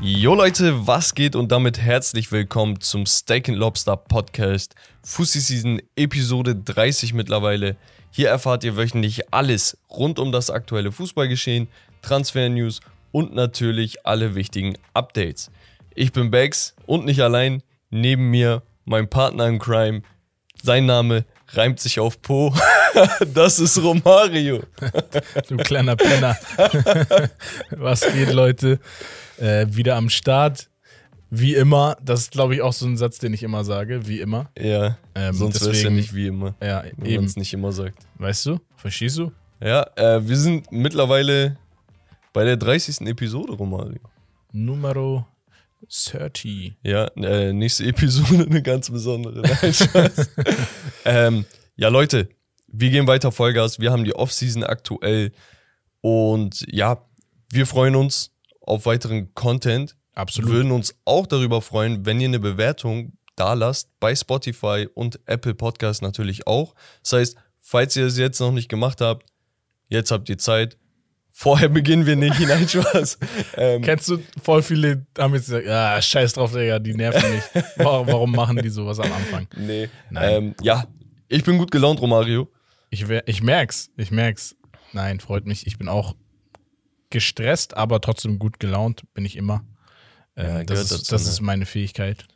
Jo Leute, was geht und damit herzlich willkommen zum Steak and Lobster Podcast. Fussi Season Episode 30 mittlerweile. Hier erfahrt ihr wöchentlich alles rund um das aktuelle Fußballgeschehen, Transfer-News und natürlich alle wichtigen Updates. Ich bin Bex und nicht allein. Neben mir mein Partner in Crime. Sein Name reimt sich auf Po. das ist Romario. du kleiner Penner. Was geht, Leute? Äh, wieder am Start. Wie immer. Das ist, glaube ich, auch so ein Satz, den ich immer sage. Wie immer. Ja. Ähm, sonst wäre es ja nicht wie immer. Ja, wenn man es nicht immer sagt. Weißt du? Verstehst du? Ja, äh, wir sind mittlerweile bei der 30. Episode, Romario. Numero 30. Ja, äh, nächste Episode eine ganz besondere. Nein, ähm, ja, Leute, wir gehen weiter Vollgas. Wir haben die Offseason aktuell. Und ja, wir freuen uns auf weiteren Content. Absolut. Würden uns auch darüber freuen, wenn ihr eine Bewertung da lasst bei Spotify und Apple Podcast natürlich auch. Das heißt, falls ihr es jetzt noch nicht gemacht habt, jetzt habt ihr Zeit. Vorher beginnen wir nicht, hinein Spaß. Ähm, Kennst du, voll viele haben jetzt gesagt, ja, scheiß drauf, Digga, die nerven mich. Warum, warum machen die sowas am Anfang? Nee. Ähm, ja, ich bin gut gelaunt, Romario. Ich, ich merk's, ich merk's. Nein, freut mich. Ich bin auch gestresst, aber trotzdem gut gelaunt, bin ich immer. Ähm, ja, das ist, dazu, das ne? ist meine Fähigkeit.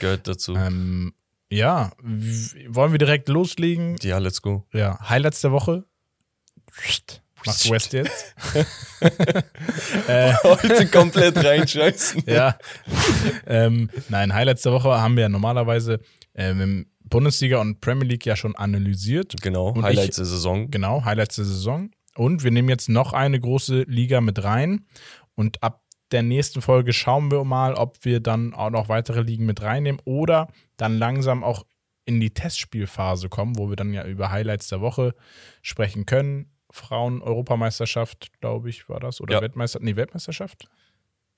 Gehört dazu. Ähm, ja, wollen wir direkt loslegen? Ja, let's go. Ja, Highlights der Woche. Macht West jetzt. äh, Heute komplett reinscheißen. ja. Ähm, nein, Highlights der Woche haben wir ja normalerweise ähm, Bundesliga und Premier League ja schon analysiert. Genau, und Highlights ich, der Saison. Genau, Highlights der Saison. Und wir nehmen jetzt noch eine große Liga mit rein. Und ab der nächsten Folge schauen wir mal, ob wir dann auch noch weitere Ligen mit reinnehmen oder dann langsam auch in die Testspielphase kommen, wo wir dann ja über Highlights der Woche sprechen können. Frauen-Europameisterschaft, glaube ich, war das. Oder ja. Weltmeister nee, Weltmeisterschaft?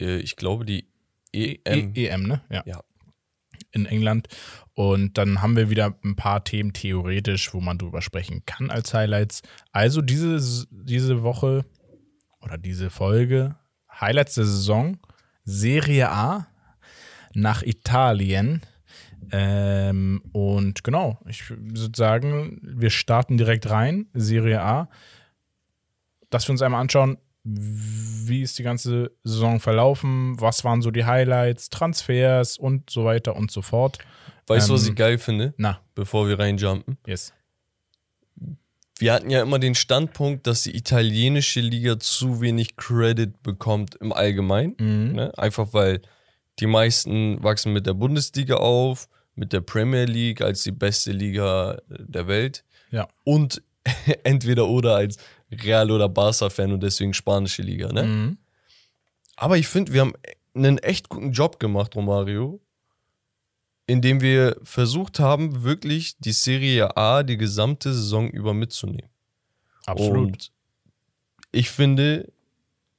Äh, ich glaube, die EM. E EM, ne? Ja. ja. In England. Und dann haben wir wieder ein paar Themen theoretisch, wo man drüber sprechen kann als Highlights. Also diese, diese Woche oder diese Folge, Highlights der Saison, Serie A nach Italien. Ähm, und genau, ich würde sagen, wir starten direkt rein, Serie A. Dass wir uns einmal anschauen, wie ist die ganze Saison verlaufen, was waren so die Highlights, Transfers und so weiter und so fort. Weißt du, ähm, was ich geil finde? Na. Bevor wir reinjumpen. Yes. Wir hatten ja immer den Standpunkt, dass die italienische Liga zu wenig Credit bekommt im Allgemeinen. Mhm. Ne? Einfach weil die meisten wachsen mit der Bundesliga auf, mit der Premier League als die beste Liga der Welt. Ja. Und entweder oder als Real- oder Barca-Fan und deswegen spanische Liga. Ne? Mhm. Aber ich finde, wir haben einen echt guten Job gemacht, Romario, indem wir versucht haben, wirklich die Serie A die gesamte Saison über mitzunehmen. Absolut. Und ich finde,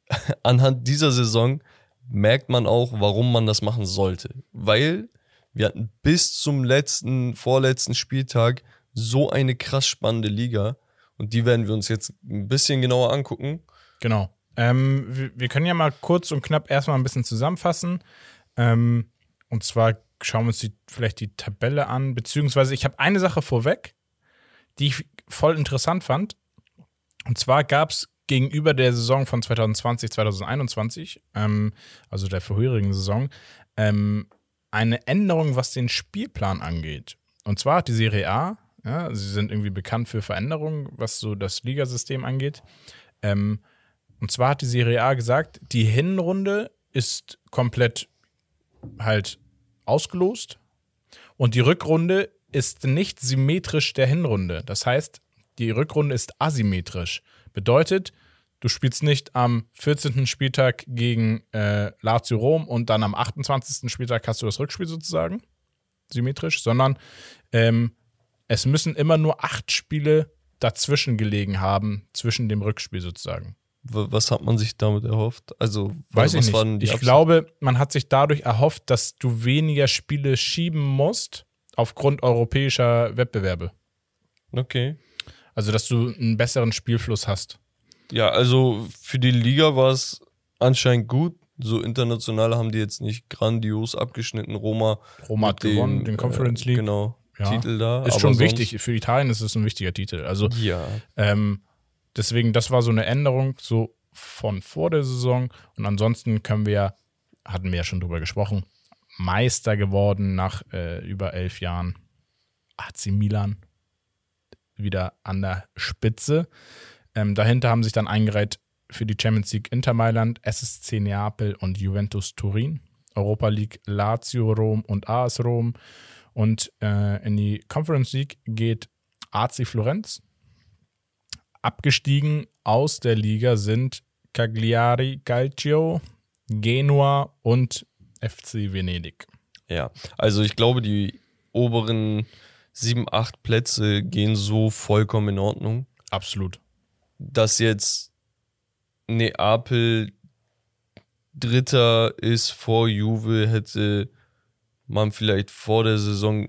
anhand dieser Saison merkt man auch, warum man das machen sollte. Weil wir hatten bis zum letzten, vorletzten Spieltag so eine krass spannende Liga. Und die werden wir uns jetzt ein bisschen genauer angucken. Genau. Ähm, wir, können ja mal kurz und knapp erstmal ein bisschen zusammenfassen. Ähm, und zwar schauen wir uns die, vielleicht die Tabelle an, beziehungsweise ich habe eine Sache vorweg, die ich voll interessant fand. Und zwar gab es gegenüber der Saison von 2020, 2021, ähm, also der vorherigen Saison, ähm, eine Änderung, was den Spielplan angeht. Und zwar hat die Serie A, ja, sie sind irgendwie bekannt für Veränderungen, was so das Ligasystem angeht. Ähm, und zwar hat die Serie A gesagt, die Hinrunde ist komplett halt ausgelost und die Rückrunde ist nicht symmetrisch der Hinrunde. Das heißt, die Rückrunde ist asymmetrisch. Bedeutet, du spielst nicht am 14. Spieltag gegen äh, Lazio Rom und dann am 28. Spieltag hast du das Rückspiel sozusagen, symmetrisch, sondern ähm, es müssen immer nur acht Spiele dazwischen gelegen haben, zwischen dem Rückspiel sozusagen. Was hat man sich damit erhofft? Also, weiß ich nicht. ich glaube, man hat sich dadurch erhofft, dass du weniger Spiele schieben musst aufgrund europäischer Wettbewerbe. Okay. Also, dass du einen besseren Spielfluss hast. Ja, also für die Liga war es anscheinend gut. So international haben die jetzt nicht grandios abgeschnitten. Roma, Roma hat gewonnen, dem, den Conference äh, League. Genau, Ja. Titel da. Ist schon wichtig. Für Italien ist es ein wichtiger Titel. Also Ja, Ähm, deswegen, das war so eine Änderung so von vor der Saison. Und ansonsten können wir, hatten wir ja schon drüber gesprochen, Meister geworden nach äh, über elf Jahren. AC Milan wieder an der Spitze. Ähm, dahinter haben sich dann eingereiht für die Champions League Inter Mailand, SSC Neapel und Juventus Turin. Europa League Lazio Rom und AS Rom. Und äh, in die Conference League geht AC Florenz, Abgestiegen aus der Liga sind Cagliari Calcio, Genua und FC Venedig. ja. Also ich glaube, die oberen sieben, acht Plätze gehen so vollkommen in Ordnung. Absolut. dass jetzt Neapel Dritter ist vor Juve, hätte man vielleicht vor der Saison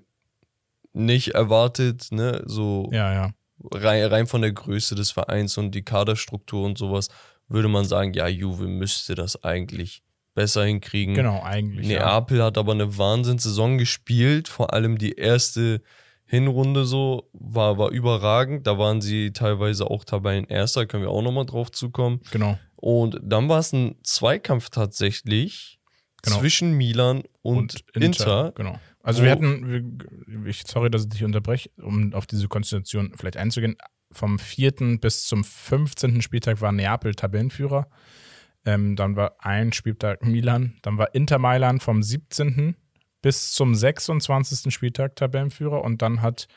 nicht erwartet, ne? So Ja, ja. rein, rein von der Größe des Vereins und die Kaderstruktur und sowas, würde man sagen, ja, Juve müsste das eigentlich besser hinkriegen. Genau, eigentlich. ja. Neapel hat aber eine Wahnsinnssaison gespielt, vor allem die erste Hinrunde so war, war überragend. Da waren sie teilweise auch Tabellenerster, können wir auch nochmal drauf zukommen. Genau. Und dann war es ein Zweikampf tatsächlich Genau. zwischen Milan und, Inter. Genau. Also wir hatten, ich, sorry, dass ich dich unterbreche, um auf diese Konstellation vielleicht einzugehen. Vom 4. bis zum 15. Spieltag war Neapel Tabellenführer. Ähm, dann war ein Spieltag Milan. Dann war Inter Mailand vom 17. bis zum 26. Spieltag Tabellenführer. Und dann hat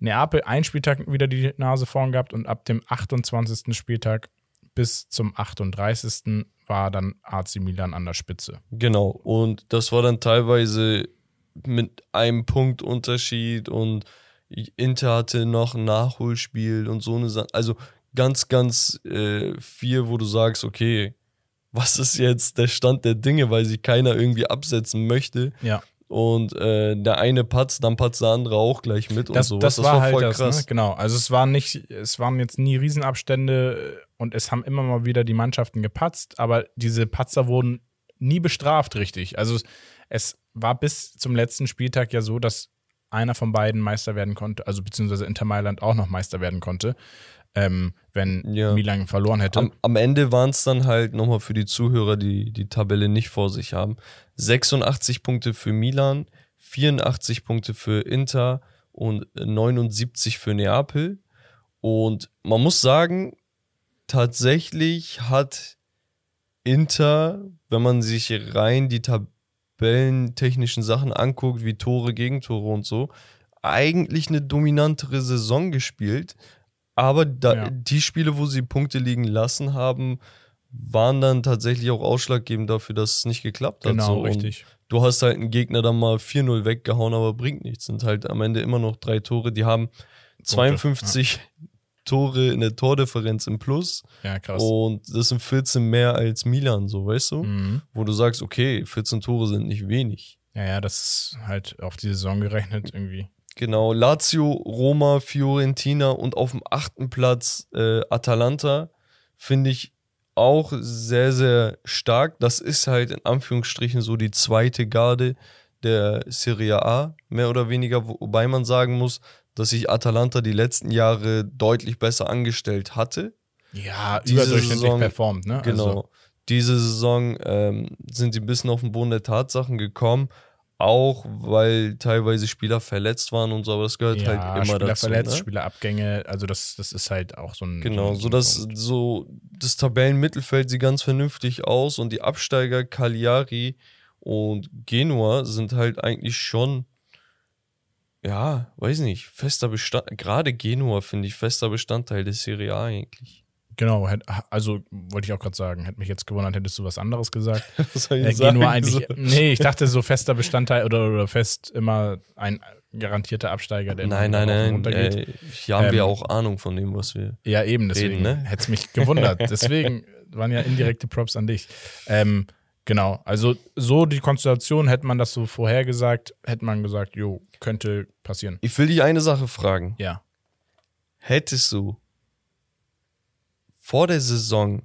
Neapel einen Spieltag wieder die Nase vorn gehabt und ab dem 28. Spieltag bis zum 38. war dann AC Milan an der Spitze. Genau. Und das war dann teilweise mit einem Punkt Unterschied und Inter hatte noch ein Nachholspiel und so eine Sache. Also ganz, ganz äh, viel, wo du sagst, okay, was ist jetzt der Stand der Dinge, weil sich keiner irgendwie absetzen möchte. Ja. Und äh, der eine patzt, dann patzt der andere auch gleich mit Das, und das, sowas. war, halt das, ne? genau. Also es waren nicht, es waren jetzt nie Riesenabstände und es haben immer mal wieder die Mannschaften gepatzt, aber diese Patzer wurden nie bestraft, richtig. Also es war bis zum letzten Spieltag ja so, dass einer von beiden Meister werden konnte, also beziehungsweise Inter Mailand auch noch Meister werden konnte, ähm, wenn Ja. Milan verloren hätte. Am, am Ende waren es dann halt nochmal für die Zuhörer, die die Tabelle nicht vor sich haben. 86 Punkte für Milan, 84 Punkte für Inter und 79 für Neapel. Und man muss sagen, tatsächlich hat Inter, wenn man sich rein die tabellentechnischen Sachen anguckt, wie Tore, Gegentore und so, eigentlich eine dominantere Saison gespielt. Aber da, Ja. die Spiele, wo sie Punkte liegen lassen haben, waren dann tatsächlich auch ausschlaggebend dafür, dass es nicht geklappt hat. genau, so. Richtig. Du hast halt einen Gegner dann mal 4-0 weggehauen, aber bringt nichts. Sind halt am Ende immer noch drei Tore. Die haben 52 Tore in der Tordifferenz im Plus. Ja, krass. Und das sind 14 mehr als Milan, so weißt du? Mhm. Wo du sagst, okay, 14 Tore sind nicht wenig. Ja, ja, das ist halt auf die Saison gerechnet irgendwie. Genau, Lazio, Roma, Fiorentina und auf dem achten Platz äh, Atalanta finde ich auch sehr, sehr stark. Das ist halt in Anführungsstrichen so die zweite Garde der Serie A, mehr oder weniger, wobei man sagen muss, dass sich Atalanta die letzten Jahre deutlich besser angestellt hatte. Ja, Diese überdurchschnittlich Saison- performt, ne? Genau. Also, Diese Saison ähm, sind sie ein bisschen auf den Boden der Tatsachen gekommen, auch weil teilweise Spieler verletzt waren und so, aber das gehört ja, halt immer Spieler dazu. verletzt, ne? Spielerabgänge, also das, das ist halt auch so ein. Genau, so, so dass so das Tabellenmittelfeld sieht ganz vernünftig aus und die Absteiger Cagliari und Genua sind halt eigentlich schon, ja, weiß nicht, fester Bestand, gerade Genua finde ich fester Bestandteil der Serie A eigentlich. Genau, also wollte ich auch gerade sagen, hätte mich jetzt gewundert, hättest du was anderes gesagt. Was soll ich Äh, sagen? Genua eigentlich. Nee, ich dachte so fester Bestandteil oder, oder fest immer ein garantierter Absteiger, der Nein, nein, nein. runter geht. Äh, hier haben wir Ähm, auch Ahnung von dem, was wir. Ja, eben, deswegen reden, ne? hätte es mich gewundert. Deswegen waren ja indirekte Props an dich. Ähm, genau, also so die Konstellation, hätte man das so vorhergesagt, hätte man gesagt, jo, könnte passieren. Ich will dich eine Sache fragen. Ja. Hättest du vor der Saison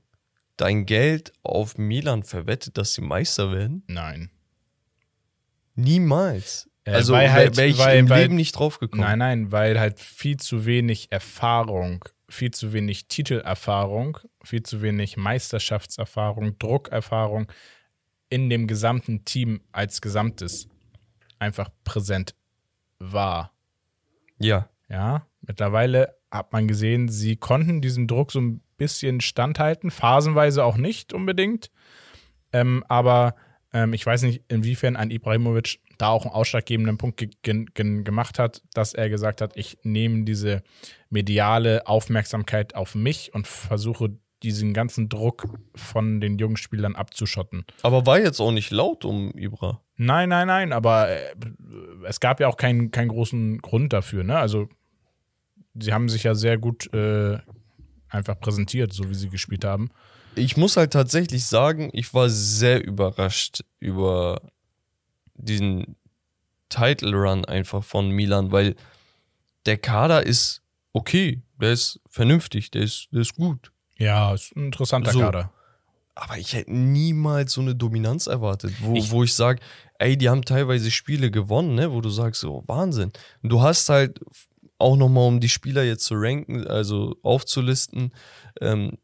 dein Geld auf Milan verwettet, dass sie Meister werden? Nein. Niemals. Äh, also weil wäre halt- wär ich weil- im weil- Leben nicht drauf gekommen. Nein, nein, weil halt viel zu wenig Erfahrung, viel zu wenig Titelerfahrung, viel zu wenig Meisterschaftserfahrung, Druckerfahrung in dem gesamten Team als Gesamtes einfach präsent war. Ja. Ja, mittlerweile hat man gesehen, sie konnten diesem Druck so ein bisschen standhalten, phasenweise auch nicht unbedingt. Ähm, aber ähm, ich weiß nicht, inwiefern ein Ibrahimovic da auch einen ausschlaggebenden Punkt ge gen gemacht hat, dass er gesagt hat, ich nehme diese mediale Aufmerksamkeit auf mich und versuche diesen ganzen Druck von den jungen Spielern abzuschotten. Aber war jetzt auch nicht laut um Ibra. Nein, nein, nein, aber äh, es gab ja auch keinen, keinen großen Grund dafür. Ne? Also, sie haben sich ja sehr gut äh, einfach präsentiert, so wie sie gespielt haben. Ich muss halt tatsächlich sagen, ich war sehr überrascht über diesen Title Run einfach von Milan, weil der Kader ist okay, der ist vernünftig, der ist, der ist gut. Ja, ist ein interessanter So. Kader. Aber ich hätte niemals so eine Dominanz erwartet, wo Ich- wo ich sage, ey, die haben teilweise Spiele gewonnen, ne, wo du sagst, so Wahnsinn. Und du hast halt auch nochmal, um die Spieler jetzt zu ranken, also aufzulisten, ähm,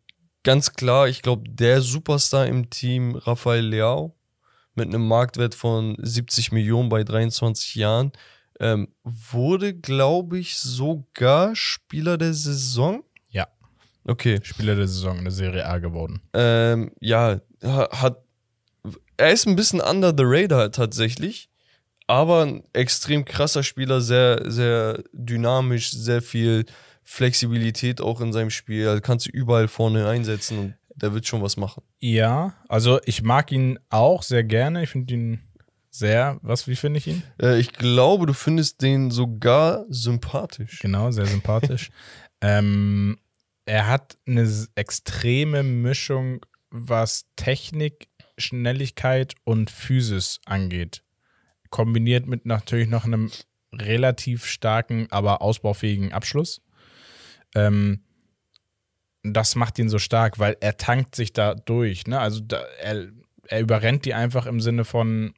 ganz klar, ich glaube, der Superstar im Team, Rafael Leao, mit einem Marktwert von 70 Millionen bei 23 Jahren, ähm, wurde, glaube ich, sogar Spieler der Saison. Okay. Spieler der Saison in der Serie A geworden. Ähm, ja, ha- hat. Er ist ein bisschen under the radar tatsächlich, aber ein extrem krasser Spieler, sehr, sehr dynamisch, sehr viel Flexibilität auch in seinem Spiel. Also kannst du überall vorne einsetzen und der wird schon was machen. Ja, also ich mag ihn auch sehr gerne. Ich finde ihn sehr, was, wie finde ich ihn? Äh, ich glaube, du findest den sogar sympathisch. Genau, sehr sympathisch. ähm, er hat eine extreme Mischung, was Technik, Schnelligkeit und Physis angeht. Kombiniert mit natürlich noch einem relativ starken, aber ausbaufähigen Abschluss. Ähm, das macht ihn so stark, weil er tankt sich da durch. Ne? Also da, er, er überrennt die einfach im Sinne von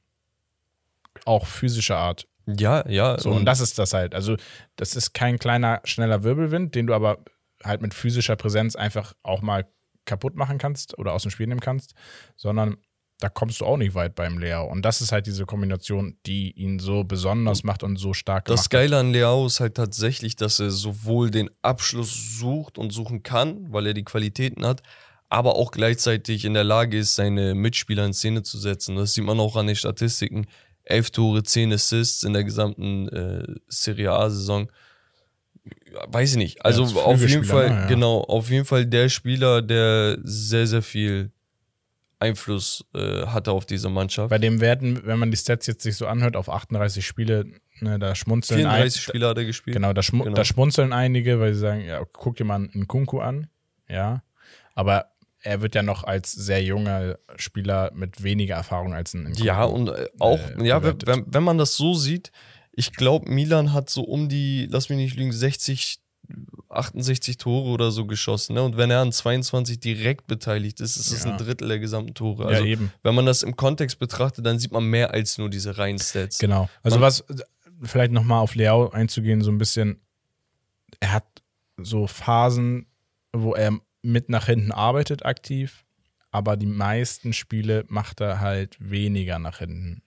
auch physischer Art. Ja, ja. So, und das ist das halt. Also, das ist kein kleiner, schneller Wirbelwind, den du aber halt mit physischer Präsenz einfach auch mal kaputt machen kannst oder aus dem Spiel nehmen kannst, sondern da kommst du auch nicht weit beim Leo. Und das ist halt diese Kombination, die ihn so besonders macht und so stark Das gemacht Geile an Leao ist halt tatsächlich, dass er sowohl den Abschluss sucht und suchen kann, weil er die Qualitäten hat, aber auch gleichzeitig in der Lage ist, seine Mitspieler in Szene zu setzen. Das sieht man auch an den Statistiken. Elf Tore, zehn Assists in der gesamten äh, Serie A-Saison. Ja, Weiß ich nicht. Also als auf jeden Fall, ne? Ja. genau, auf jeden Fall der Spieler, der sehr, sehr viel Einfluss äh, hatte auf diese Mannschaft. Bei dem werden, wenn man die Stats jetzt sich so anhört, auf 38 Spiele, ne, da schmunzeln 34 ein, Spieler hat er gespielt. Genau, da, schmu Genau. da schmunzeln einige, weil sie sagen, ja, guck dir mal einen Kunku an. Ja. Aber er wird ja noch als sehr junger Spieler mit weniger Erfahrung als ein Nkunku. Ja, und äh, auch, äh, ja, wenn, wenn man das so sieht, ich glaube, Milan hat so um die, lass mich nicht lügen, 60, 68 Tore oder so geschossen. Ne? Und wenn er an 22 direkt beteiligt ist, ist es Ja. ein Drittel der gesamten Tore. ja, Also, eben. wenn man das im Kontext betrachtet, dann sieht man mehr als nur diese reinen Stats. Genau. Also Man- was, vielleicht nochmal auf Leao einzugehen, so ein bisschen, er hat so Phasen, wo er mit nach hinten arbeitet aktiv, aber die meisten Spiele macht er halt weniger nach hinten.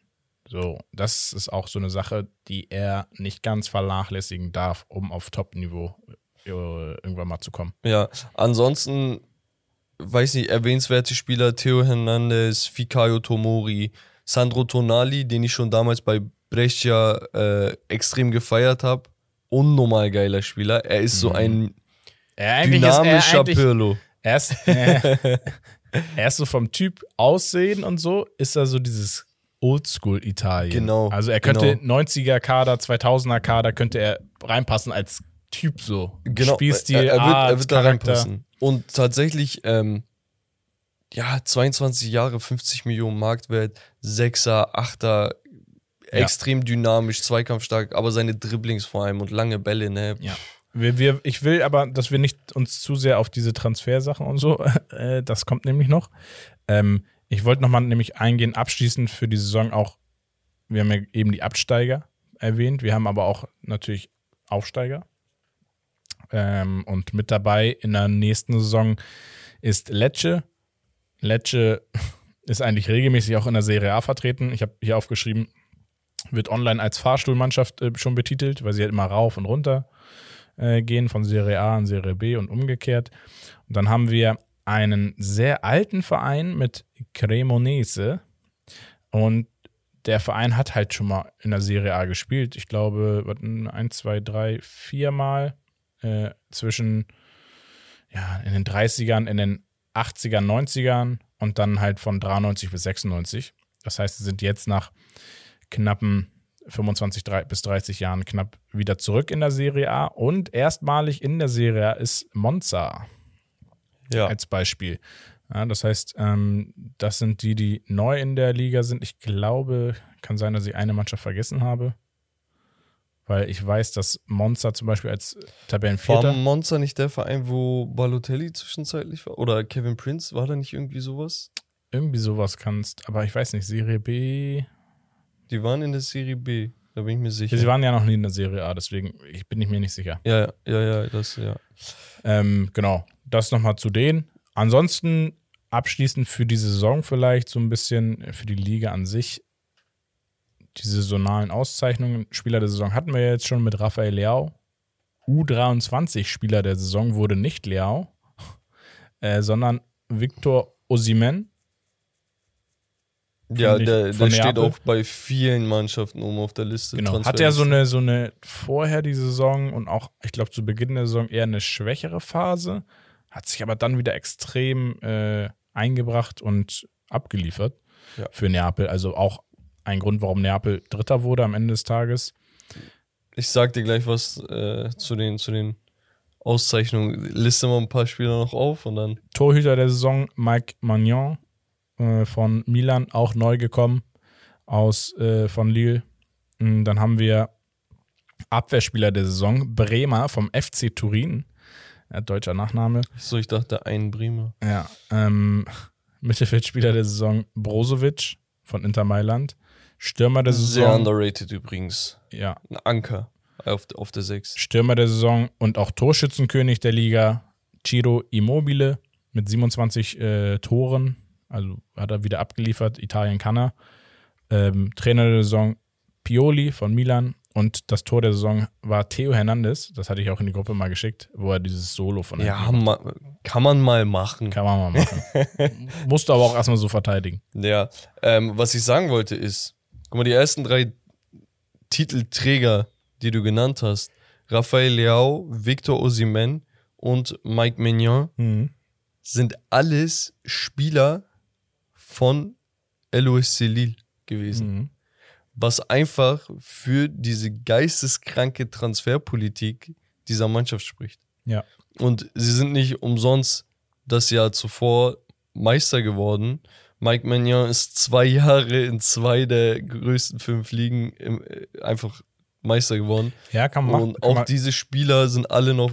So, das ist auch so eine Sache, die er nicht ganz vernachlässigen darf, um auf Top-Niveau äh, irgendwann mal zu kommen. Ja, ansonsten, weiß nicht, erwähnenswerte Spieler Theo Hernandez, Fikayo Tomori, Sandro Tonali, den ich schon damals bei Brescia äh, extrem gefeiert habe. Unnormal geiler Spieler. Er ist so Mhm. ein Er dynamischer eigentlich, Pirlo. er ist, äh, er ist so vom Typ Aussehen und so, ist er so dieses Oldschool-Italien. Genau, Also er könnte genau. 90er-Kader, 2000er-Kader, könnte er reinpassen als Typ so. Genau, Spielstil, er, er wird, Art, er wird da reinpassen. Und tatsächlich, ähm, ja, 22 Jahre, 50 Millionen Marktwert, Sechser, Achter, Ja. extrem dynamisch, zweikampfstark, aber seine Dribblings vor allem und lange Bälle, ne? Ja. Wir, wir, ich will aber, dass wir nicht uns zu sehr auf diese Transfersachen und so, äh, das kommt nämlich noch. Ähm, ich wollte nochmal nämlich eingehen, abschließend für die Saison auch, wir haben ja eben die Absteiger erwähnt, wir haben aber auch natürlich Aufsteiger. Ähm, und mit dabei in der nächsten Saison ist Lecce. Lecce ist eigentlich regelmäßig auch in der Serie A vertreten. Ich habe hier aufgeschrieben, wird online als Fahrstuhlmannschaft äh, schon betitelt, weil sie halt immer rauf und runter äh, gehen von Serie A in Serie B und umgekehrt. Und dann haben wir einen sehr alten Verein mit Cremonese und der Verein hat halt schon mal in der Serie A gespielt. Ich glaube, ein, zwei, drei, vier Mal äh, zwischen ja, in den 30ern, in den 80ern, 90ern und dann halt von 93 bis 96. Das heißt, sie sind jetzt nach knappen 25 bis 30 Jahren knapp wieder zurück in der Serie A und erstmalig in der Serie A ist Monza ja. als Beispiel. Ja, das heißt, ähm, das sind die, die neu in der Liga sind. Ich glaube, kann sein, dass ich eine Mannschaft vergessen habe. Weil ich weiß, dass Monza zum Beispiel als Tabellenvierter. War Monza nicht der Verein, wo Balotelli zwischenzeitlich war? Oder Kevin Prince? War da nicht irgendwie sowas? Irgendwie sowas kannst. Aber ich weiß nicht, Serie B. Die waren in der Serie B, da bin ich mir sicher. Sie waren ja noch nie in der Serie A, deswegen ich bin ich mir nicht sicher. Ja, ja, ja, das, ja. Ähm, genau, das nochmal zu denen. Ansonsten abschließend für die Saison vielleicht so ein bisschen, für die Liga an sich die saisonalen Auszeichnungen. Spieler der Saison hatten wir jetzt schon mit Rafael Leao. U23 Spieler der Saison wurde nicht Leao, äh, sondern Victor Osimen. Ja, der, der steht auch bei vielen Mannschaften oben auf der Liste. Genau. Hat er so eine, so eine vorher die Saison und auch, ich glaube, zu Beginn der Saison eher eine schwächere Phase, hat sich aber dann wieder extrem äh, eingebracht und abgeliefert ja. für Neapel. Also auch ein Grund, warum Neapel Dritter wurde am Ende des Tages. Ich sag dir gleich was äh, zu, den, zu den Auszeichnungen. Liste mal ein paar Spieler noch auf und dann. Torhüter der Saison Mike Magnon äh, von Milan, auch neu gekommen aus äh, von Lille. Und dann haben wir Abwehrspieler der Saison Bremer vom FC Turin. Ja, deutscher Nachname. So, ich dachte ein Bremer. Ja. Ähm, Mittelfeldspieler der Saison Brozovic von Inter Mailand. Stürmer der Saison. Sehr underrated übrigens. Ja. Ein Anker auf, auf der 6. Stürmer der Saison und auch Torschützenkönig der Liga, Ciro Immobile mit 27 äh, Toren. Also hat er wieder abgeliefert. Italien kann er. Ähm, Trainer der Saison Pioli von Milan. Und das Tor der Saison war Theo Hernandez. Das hatte ich auch in die Gruppe mal geschickt, wo er dieses Solo von Ja, ma kann man mal machen. Kann man mal machen. Musste aber auch erstmal so verteidigen. Ja, ähm, was ich sagen wollte ist, Guck mal, die ersten drei Titelträger, die du genannt hast, Rafael Leao, Victor Osimen und Mike Mignon, mhm. sind alles Spieler von LOSC Lille gewesen. Mhm. Was einfach für diese geisteskranke Transferpolitik dieser Mannschaft spricht. Ja. Und sie sind nicht umsonst das Jahr zuvor Meister geworden, Mike Magnon ist zwei Jahre in zwei der größten fünf Ligen im, äh, einfach Meister geworden. Ja, kann man Und auch diese Spieler sind alle noch,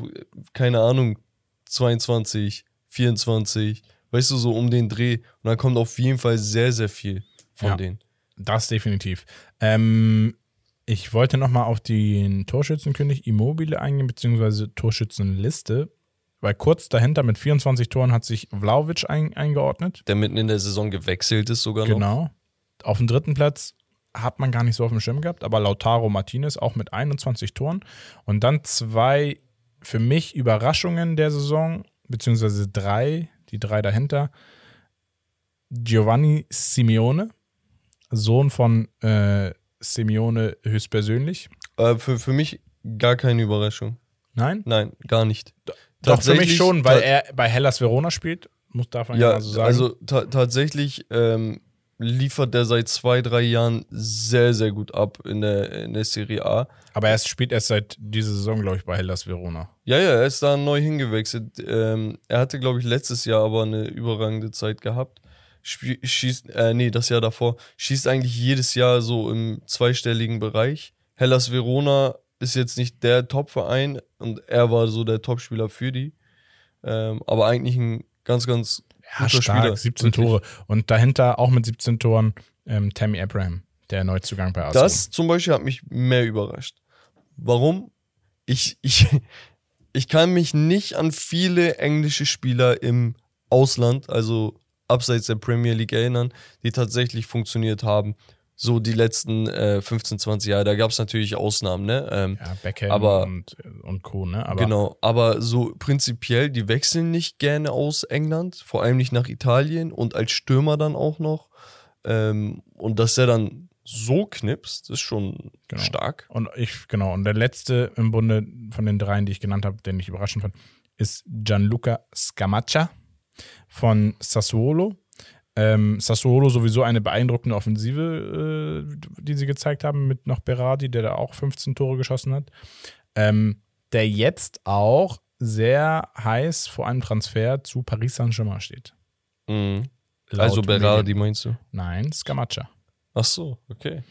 keine Ahnung, 22, 24, weißt du, so um den Dreh. Und da kommt auf jeden Fall sehr, sehr viel von ja, denen. Das definitiv. Ähm, ich wollte nochmal auf den Torschützenkönig Immobile eingehen, beziehungsweise Torschützenliste. Weil kurz dahinter mit 24 Toren hat sich Vlaovic ein, eingeordnet. Der mitten in der Saison gewechselt ist sogar noch. Genau. Auf dem dritten Platz hat man gar nicht so auf dem Schirm gehabt, aber Lautaro Martinez auch mit 21 Toren. Und dann zwei für mich Überraschungen der Saison, beziehungsweise drei, die drei dahinter. Giovanni Simeone, Sohn von äh, Simeone höchstpersönlich. Äh, für, für mich gar keine Überraschung. Nein? Nein, gar nicht. Doch, für mich schon, weil er bei Hellas Verona spielt, muss darf man ja, ja so sagen. Also tatsächlich ähm, liefert er seit zwei, drei Jahren sehr, sehr gut ab in der, in der Serie A. Aber er spielt erst seit dieser Saison, glaube ich, bei Hellas Verona. Ja, ja, er ist da neu hingewechselt. Ähm, er hatte, glaube ich, letztes Jahr aber eine überragende Zeit gehabt. schießt, äh, nee, das Jahr davor, schießt eigentlich jedes Jahr so im zweistelligen Bereich. Hellas Verona ist jetzt nicht der Top-Verein und er war so der Topspieler für die. Ähm, aber eigentlich ein ganz, ganz ja, stark, Spieler. 17 wirklich. Tore. Und dahinter auch mit 17 Toren ähm, Tammy Abraham, der Neuzugang bei Arsenal. Das zum Beispiel hat mich mehr überrascht. Warum? Ich, ich, ich kann mich nicht an viele englische Spieler im Ausland, also abseits der Premier League erinnern, die tatsächlich funktioniert haben. So die letzten äh, 15, 20 Jahre. Da gab es natürlich Ausnahmen, ne? Ähm, ja, Beckham aber, und, und Co., ne? Aber genau, aber so prinzipiell, die wechseln nicht gerne aus England, vor allem nicht nach Italien und als Stürmer dann auch noch. Ähm, und dass er dann so knipst, ist schon genau. stark. Und ich, genau, und der letzte im Bunde von den dreien, die ich genannt habe, den ich überraschend fand, ist Gianluca Scamaccia von Sassuolo. Ähm, Sassuolo sowieso eine beeindruckende Offensive, äh, die sie gezeigt haben, mit noch Berardi, der da auch 15 Tore geschossen hat. Ähm, der jetzt auch sehr heiß vor einem Transfer zu Paris Saint-Germain steht. Mhm. Also Berardi meinst du? Nein, Scamaccia. Ach so, okay.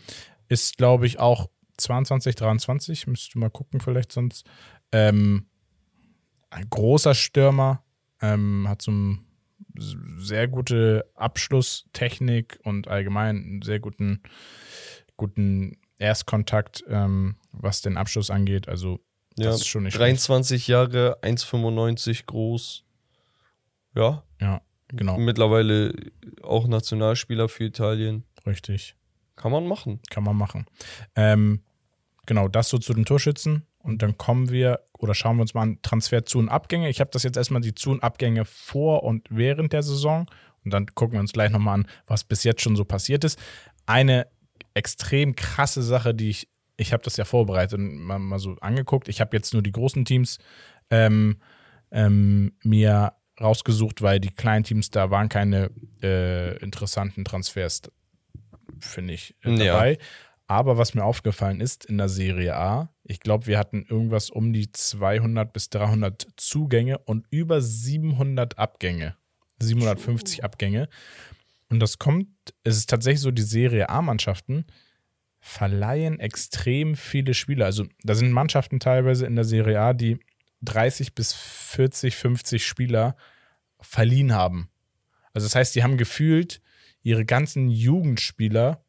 Ist, glaube ich, auch 22, 23. Müsstest du mal gucken, vielleicht sonst. Ähm, ein großer Stürmer, ähm, hat so eine sehr gute Abschlusstechnik und allgemein einen sehr guten, guten Erstkontakt, ähm, was den Abschluss angeht. Also, das ja, ist schon nicht 23 schlecht. Jahre, 1,95 groß. Ja. Ja, genau. Mittlerweile auch Nationalspieler für Italien. Richtig. Kann man machen. Kann man machen. Ähm, genau, das so zu den Torschützen. Und dann kommen wir oder schauen wir uns mal an Transfer zu und Abgänge. Ich habe das jetzt erstmal die zu und Abgänge vor und während der Saison. Und dann gucken wir uns gleich nochmal an, was bis jetzt schon so passiert ist. Eine extrem krasse Sache, die ich, ich habe das ja vorbereitet und mal, mal so angeguckt. Ich habe jetzt nur die großen Teams ähm, ähm, mir rausgesucht, weil die kleinen Teams, da waren keine äh, interessanten Transfers finde ich, äh, dabei. Ja. Aber was mir aufgefallen ist in der Serie A, ich glaube, wir hatten irgendwas um die 200 bis 300 Zugänge und über 700 Abgänge. 750 Abgänge. Und das kommt, es ist tatsächlich so, die Serie A-Mannschaften verleihen extrem viele Spieler. Also da sind Mannschaften teilweise in der Serie A, die 30 bis 40, 50 Spieler verliehen haben. Also das heißt, die haben gefühlt ihre ganzen Jugendspieler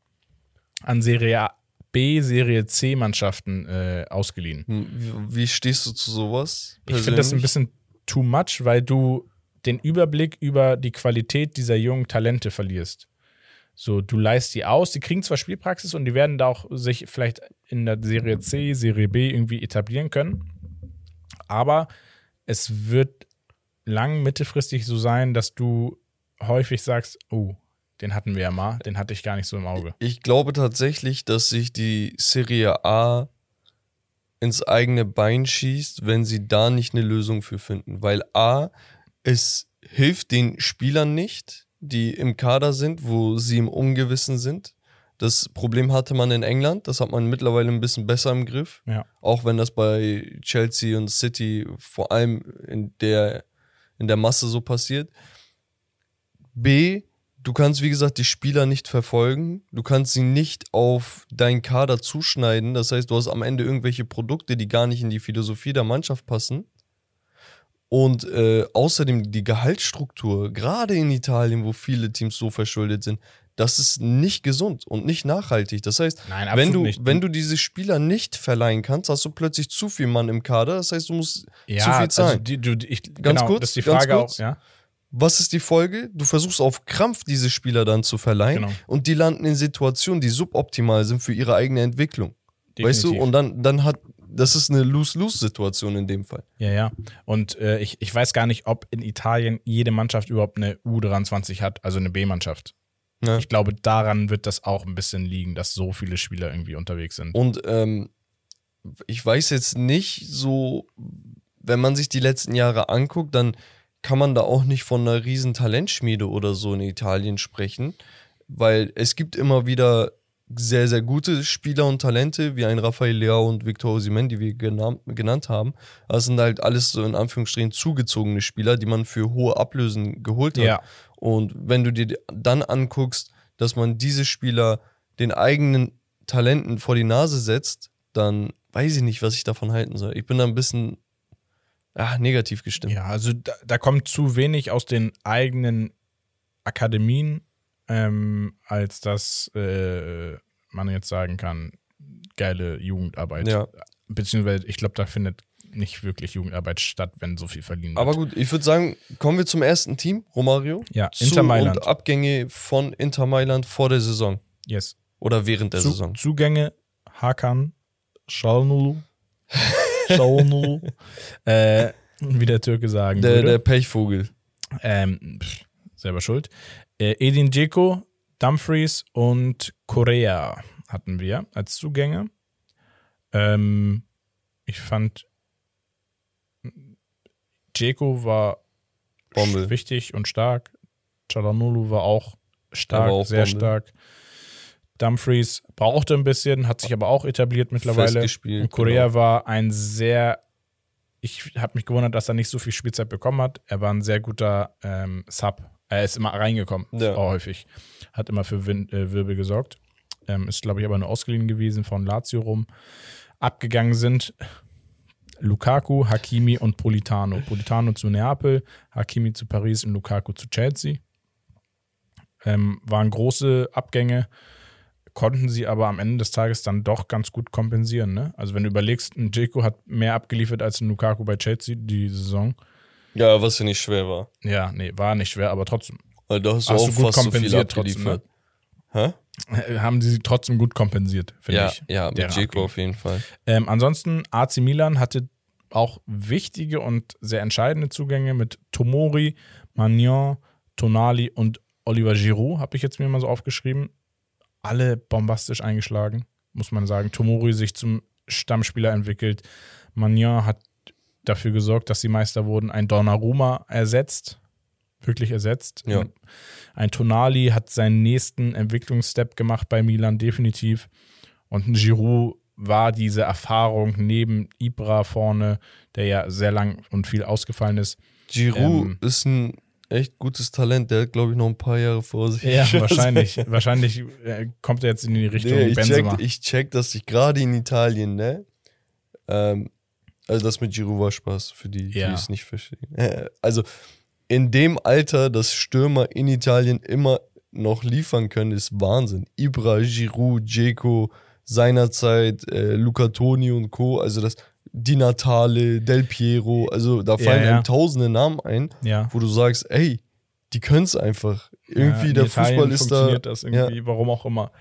an Serie B, Serie C Mannschaften äh, ausgeliehen. Hm, wie, wie, stehst du zu sowas? Persönlich? Ich finde das ein bisschen too much, weil du den Überblick über die Qualität dieser jungen Talente verlierst. So, du leist die aus, die kriegen zwar Spielpraxis und die werden da auch sich vielleicht in der Serie C, Serie B irgendwie etablieren können, aber es wird lang mittelfristig so sein, dass du häufig sagst, oh, den hatten wir ja mal, den hatte ich gar nicht so im Auge. Ich glaube tatsächlich, dass sich die Serie A ins eigene Bein schießt, wenn sie da nicht eine Lösung für finden. Weil A, es hilft den Spielern nicht, die im Kader sind, wo sie im Ungewissen sind. Das Problem hatte man in England, das hat man mittlerweile ein bisschen besser im Griff. Ja. Auch wenn das bei Chelsea und City vor allem in der, in der Masse so passiert. B, Du kannst, wie gesagt, die Spieler nicht verfolgen. Du kannst sie nicht auf deinen Kader zuschneiden. Das heißt, du hast am Ende irgendwelche Produkte, die gar nicht in die Philosophie der Mannschaft passen. Und äh, außerdem die Gehaltsstruktur, gerade in Italien, wo viele Teams so verschuldet sind, das ist nicht gesund und nicht nachhaltig. Das heißt, Nein, wenn, du, nicht. wenn du diese Spieler nicht verleihen kannst, hast du plötzlich zu viel Mann im Kader. Das heißt, du musst ja, zu viel zahlen. Also die, du, ich, ganz genau, kurz, das ist die Frage auch. Ja? Was ist die Folge? Du versuchst auf Krampf diese Spieler dann zu verleihen genau. und die landen in Situationen, die suboptimal sind für ihre eigene Entwicklung. Definitiv. Weißt du? Und dann, dann hat, das ist eine Lose-Lose-Situation in dem Fall. Ja, ja. Und äh, ich, ich weiß gar nicht, ob in Italien jede Mannschaft überhaupt eine U23 hat, also eine B-Mannschaft. Ja. Ich glaube, daran wird das auch ein bisschen liegen, dass so viele Spieler irgendwie unterwegs sind. Und ähm, ich weiß jetzt nicht so, wenn man sich die letzten Jahre anguckt, dann kann man da auch nicht von einer riesen Talentschmiede oder so in Italien sprechen, weil es gibt immer wieder sehr, sehr gute Spieler und Talente, wie ein Rafael Leao und Victor Osimhen, die wir genannt, genannt haben. Das sind halt alles so in Anführungsstrichen zugezogene Spieler, die man für hohe Ablösen geholt hat. Ja. Und wenn du dir dann anguckst, dass man diese Spieler den eigenen Talenten vor die Nase setzt, dann weiß ich nicht, was ich davon halten soll. Ich bin da ein bisschen ach, negativ gestimmt. Ja, also da, da kommt zu wenig aus den eigenen Akademien, ähm, als dass äh, man jetzt sagen kann, geile Jugendarbeit. Ja. Beziehungsweise, ich glaube, da findet nicht wirklich Jugendarbeit statt, wenn so viel verliehen wird. Aber gut, ich würde sagen, kommen wir zum ersten Team, Romario. Ja, Zu Inter Mailand. Und Abgänge von Inter Mailand vor der Saison. yes. Oder während der Zu, Saison. Zugänge, Hakan, Schalnulu, Schalnulu, äh, wie der Türke sagen Der, würde. der Pechvogel. ähm, pff, selber schuld. Äh, Edin Dzeko, Dumfries und Korea hatten wir als Zugänge. Ähm, ich fand, Dzeko war Bombe. wichtig und stark. Chalanulu war auch stark, war auch sehr Bombe. stark. Dumfries brauchte ein bisschen, hat sich aber auch etabliert mittlerweile. Und Korea genau. war ein sehr, ich habe mich gewundert, dass er nicht so viel Spielzeit bekommen hat. Er war ein sehr guter ähm, Sub. Er ist immer reingekommen, Ja. auch häufig. Hat immer für Wind, äh, Wirbel gesorgt. Ähm, ist, glaube ich, aber nur ausgeliehen gewesen von Lazio rum. Abgegangen sind Lukaku, Hakimi und Politano. Politano zu Neapel, Hakimi zu Paris und Lukaku zu Chelsea. Ähm, waren große Abgänge, konnten sie aber am Ende des Tages dann doch ganz gut kompensieren. Ne? Also wenn du überlegst, ein Dzeko hat mehr abgeliefert als ein Lukaku bei Chelsea die Saison. Ja, was ja nicht schwer war. Ja, nee, war nicht schwer, aber trotzdem. Weil da hast du Hast auch du gut fast so kompensiert trotzdem, ne? Hä? Äh, Haben sie trotzdem gut kompensiert, finde Ja, ich. ja, mit Abgänge. auf jeden Fall. Ähm, ansonsten, AC Milan hatte auch wichtige und sehr entscheidende Zugänge mit Tomori, Magnon, Tonali und Oliver Giroud, habe ich jetzt mir mal so aufgeschrieben. Alle bombastisch eingeschlagen, muss man sagen. Tomori sich zum Stammspieler entwickelt. Magnon hat dafür gesorgt, dass sie Meister wurden. Ein Donnarumma ersetzt, wirklich ersetzt. Ja. Ein Tonali hat seinen nächsten Entwicklungsstep gemacht bei Milan, definitiv. Und ein Giroud war diese Erfahrung neben Ibra vorne, der ja sehr lang und viel ausgefallen ist. Giroud Ähm, ist ein echt gutes Talent. Der hat, glaube ich, noch ein paar Jahre vor sich. Ja, wahrscheinlich. wahrscheinlich äh, kommt er jetzt in die Richtung Nee, ich, Benzema. check, ich check, dass sich gerade in Italien, ne? Ähm, also das mit Giroud war Spaß, für die, die Ja. es nicht verstehen. Äh, Also in dem Alter, dass Stürmer in Italien immer noch liefern können, ist Wahnsinn. Ibra, Giroud, Dzeko, seinerzeit äh, Luca Toni und Co. Also das Di Natale, Del Piero, also da Ja, fallen ja. einem tausende Namen ein, ja. wo du sagst, ey, die können es einfach. Irgendwie ja, der Italien Fußball ist da. funktioniert das irgendwie, warum auch immer.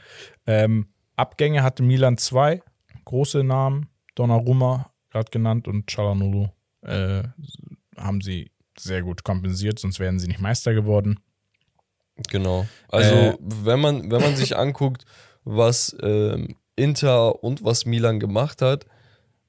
Ähm, Abgänge hatte Milan zwei große Namen, Donnarumma, gerade genannt, und Chalanulu äh, haben sie sehr gut kompensiert, sonst wären sie nicht Meister geworden. Genau. Also, Äh, wenn, man, wenn man sich anguckt, was ähm, Inter und was Milan gemacht hat,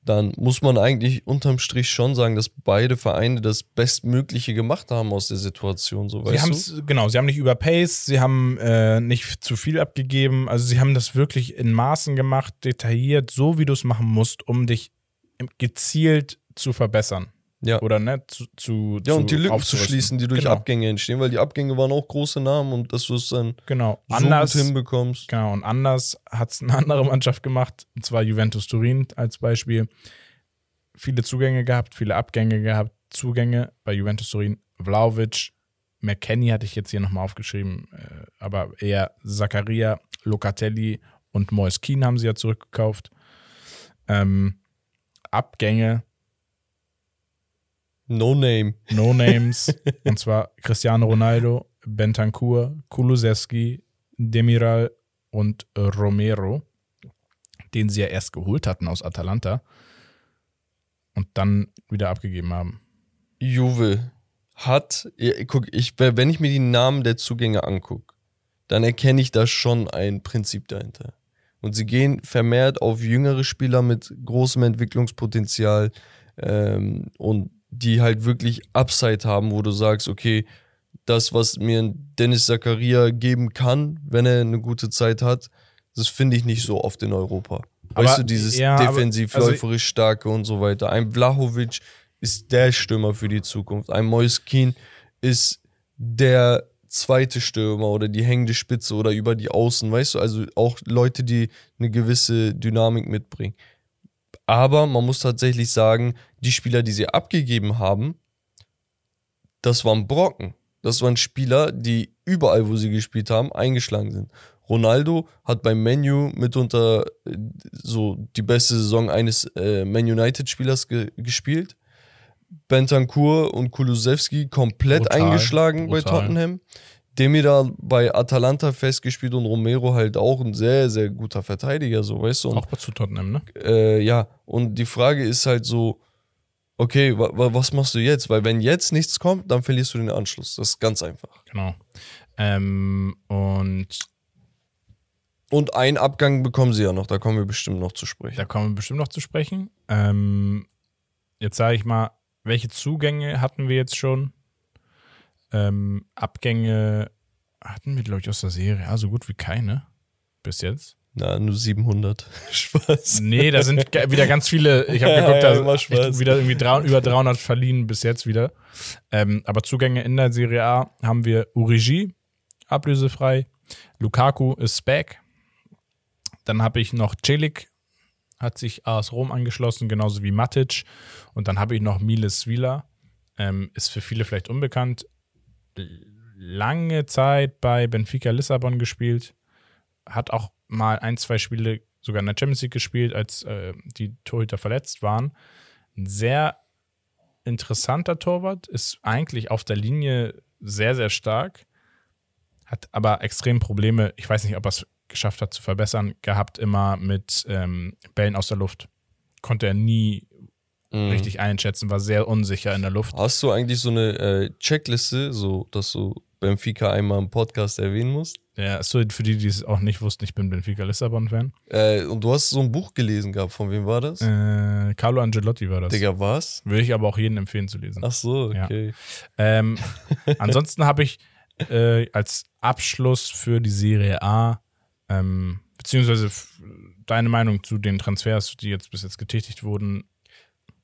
dann muss man eigentlich unterm Strich schon sagen, dass beide Vereine das Bestmögliche gemacht haben aus der Situation. So, Sie haben es, genau, sie haben nicht überpaced, sie haben äh, nicht zu viel abgegeben, also sie haben das wirklich in Maßen gemacht, detailliert, so wie du es machen musst, um dich gezielt zu verbessern. Ja. Oder ne, zu, zu Ja, und die Lücken zu schließen, die durch genau. Abgänge entstehen, weil die Abgänge waren auch große Namen und dass du es dann Genau. so Anders, hinbekommst. genau, und anders hat es eine andere Mannschaft gemacht, und zwar Juventus Turin als Beispiel. Viele Zugänge gehabt, viele Abgänge gehabt, Zugänge bei Juventus Turin, Vlaovic, McKenny hatte ich jetzt hier nochmal aufgeschrieben, äh, aber eher Zakaria, Locatelli und Moise Keane haben sie ja zurückgekauft. Ähm, Abgänge, No Name. No Names, und zwar Cristiano Ronaldo, Bentancur, Kulusewski, Demiral und Romero, den sie ja erst geholt hatten aus Atalanta und dann wieder abgegeben haben. Juve hat, guck, ich, wenn ich mir die Namen der Zugänge angucke, dann erkenne ich da schon ein Prinzip dahinter. Und sie gehen vermehrt auf jüngere Spieler mit großem Entwicklungspotenzial ähm, und die halt wirklich Upside haben, wo du sagst, okay, das, was mir Dennis Zakaria geben kann, wenn er eine gute Zeit hat, das finde ich nicht so oft in Europa. Weißt Aber- du, dieses ja, aber- defensiv, also- läuferisch starke und so weiter. Ein Vlahovic ist der Stürmer für die Zukunft. Ein Moiskin ist der zweite Stürmer oder die hängende Spitze oder über die Außen, weißt du, also auch Leute, die eine gewisse Dynamik mitbringen. Aber man muss tatsächlich sagen, die Spieler, die sie abgegeben haben, das waren Brocken. Das waren Spieler, die überall, wo sie gespielt haben, eingeschlagen sind. Ronaldo hat beim Menu mitunter äh, so die beste Saison eines äh, Man United-Spielers ge gespielt. Bentancur und Kulusewski komplett Brutal, eingeschlagen bei brutal. Tottenham. Demir bei Atalanta festgespielt und Romero halt auch ein sehr, sehr guter Verteidiger, so weißt du. Und Auch zu Tottenham, ne? äh, ja, und die Frage ist halt so, okay, wa wa was machst du jetzt? Weil wenn jetzt nichts kommt, dann verlierst du den Anschluss. Das ist ganz einfach. Genau. Ähm, und Und einen Abgang bekommen sie ja noch, da kommen wir bestimmt noch zu sprechen. da kommen wir bestimmt noch zu sprechen. Ähm, jetzt sage ich mal, welche Zugänge hatten wir jetzt schon? Ähm, Abgänge hatten wir, glaube ich, aus der Serie. Also gut wie keine. Bis jetzt. Na, nur 700. Spaß. Nee, da sind wieder ganz viele. Ich habe geguckt, da sind wieder irgendwie drei, über 300 verliehen bis jetzt wieder. Ähm, aber Zugänge in der Serie A haben wir Urigi, ablösefrei. Lukaku ist back. Dann habe ich noch Celik, hat sich AS Rom angeschlossen, genauso wie Matic. Und dann habe ich noch Miles Vila, ähm, ist für viele vielleicht unbekannt. Lange Zeit bei Benfica Lissabon gespielt, hat auch mal ein, zwei Spiele sogar in der Champions League gespielt, als äh, die Torhüter verletzt waren. Ein sehr interessanter Torwart, ist eigentlich auf der Linie sehr, sehr stark, hat aber extrem Probleme, ich weiß nicht, ob er es geschafft hat zu verbessern, gehabt immer mit ähm, Bällen aus der Luft. Konnte er nie Mhm. richtig einschätzen, war sehr unsicher in der Luft. Hast du eigentlich so eine äh, Checkliste, so dass du Benfica einmal im Podcast erwähnen musst? Ja, so für die, die es auch nicht wussten, ich bin Benfica Lissabon-Fan. Äh, und du hast so ein Buch gelesen gehabt, von wem war das? Äh, Carlo Angelotti war das. Digga, was? Würde ich aber auch jedem empfehlen zu lesen. Ach so, Ja. okay. Ähm, ansonsten habe ich äh, als Abschluss für die Serie A, ähm, beziehungsweise deine Meinung zu den Transfers, die jetzt bis jetzt getätigt wurden.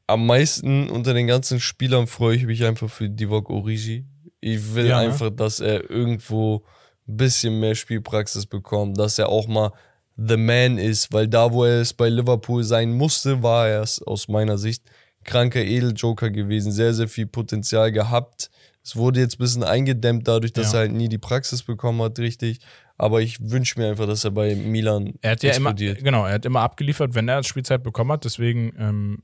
Am meisten unter den ganzen Spielern freue ich mich einfach für Divock Origi. Ich will Ja, ne? einfach, dass er irgendwo ein bisschen mehr Spielpraxis bekommt, dass er auch mal the man ist, weil da, wo er es bei Liverpool sein musste, war er es aus meiner Sicht kranker Edeljoker gewesen, sehr, sehr viel Potenzial gehabt. Es wurde jetzt ein bisschen eingedämmt dadurch, dass Ja. er halt nie die Praxis bekommen hat, richtig. Aber ich wünsche mir einfach, dass er bei Milan Er hat ja immer, genau, er hat immer abgeliefert, wenn er Spielzeit bekommen hat. Deswegen ähm,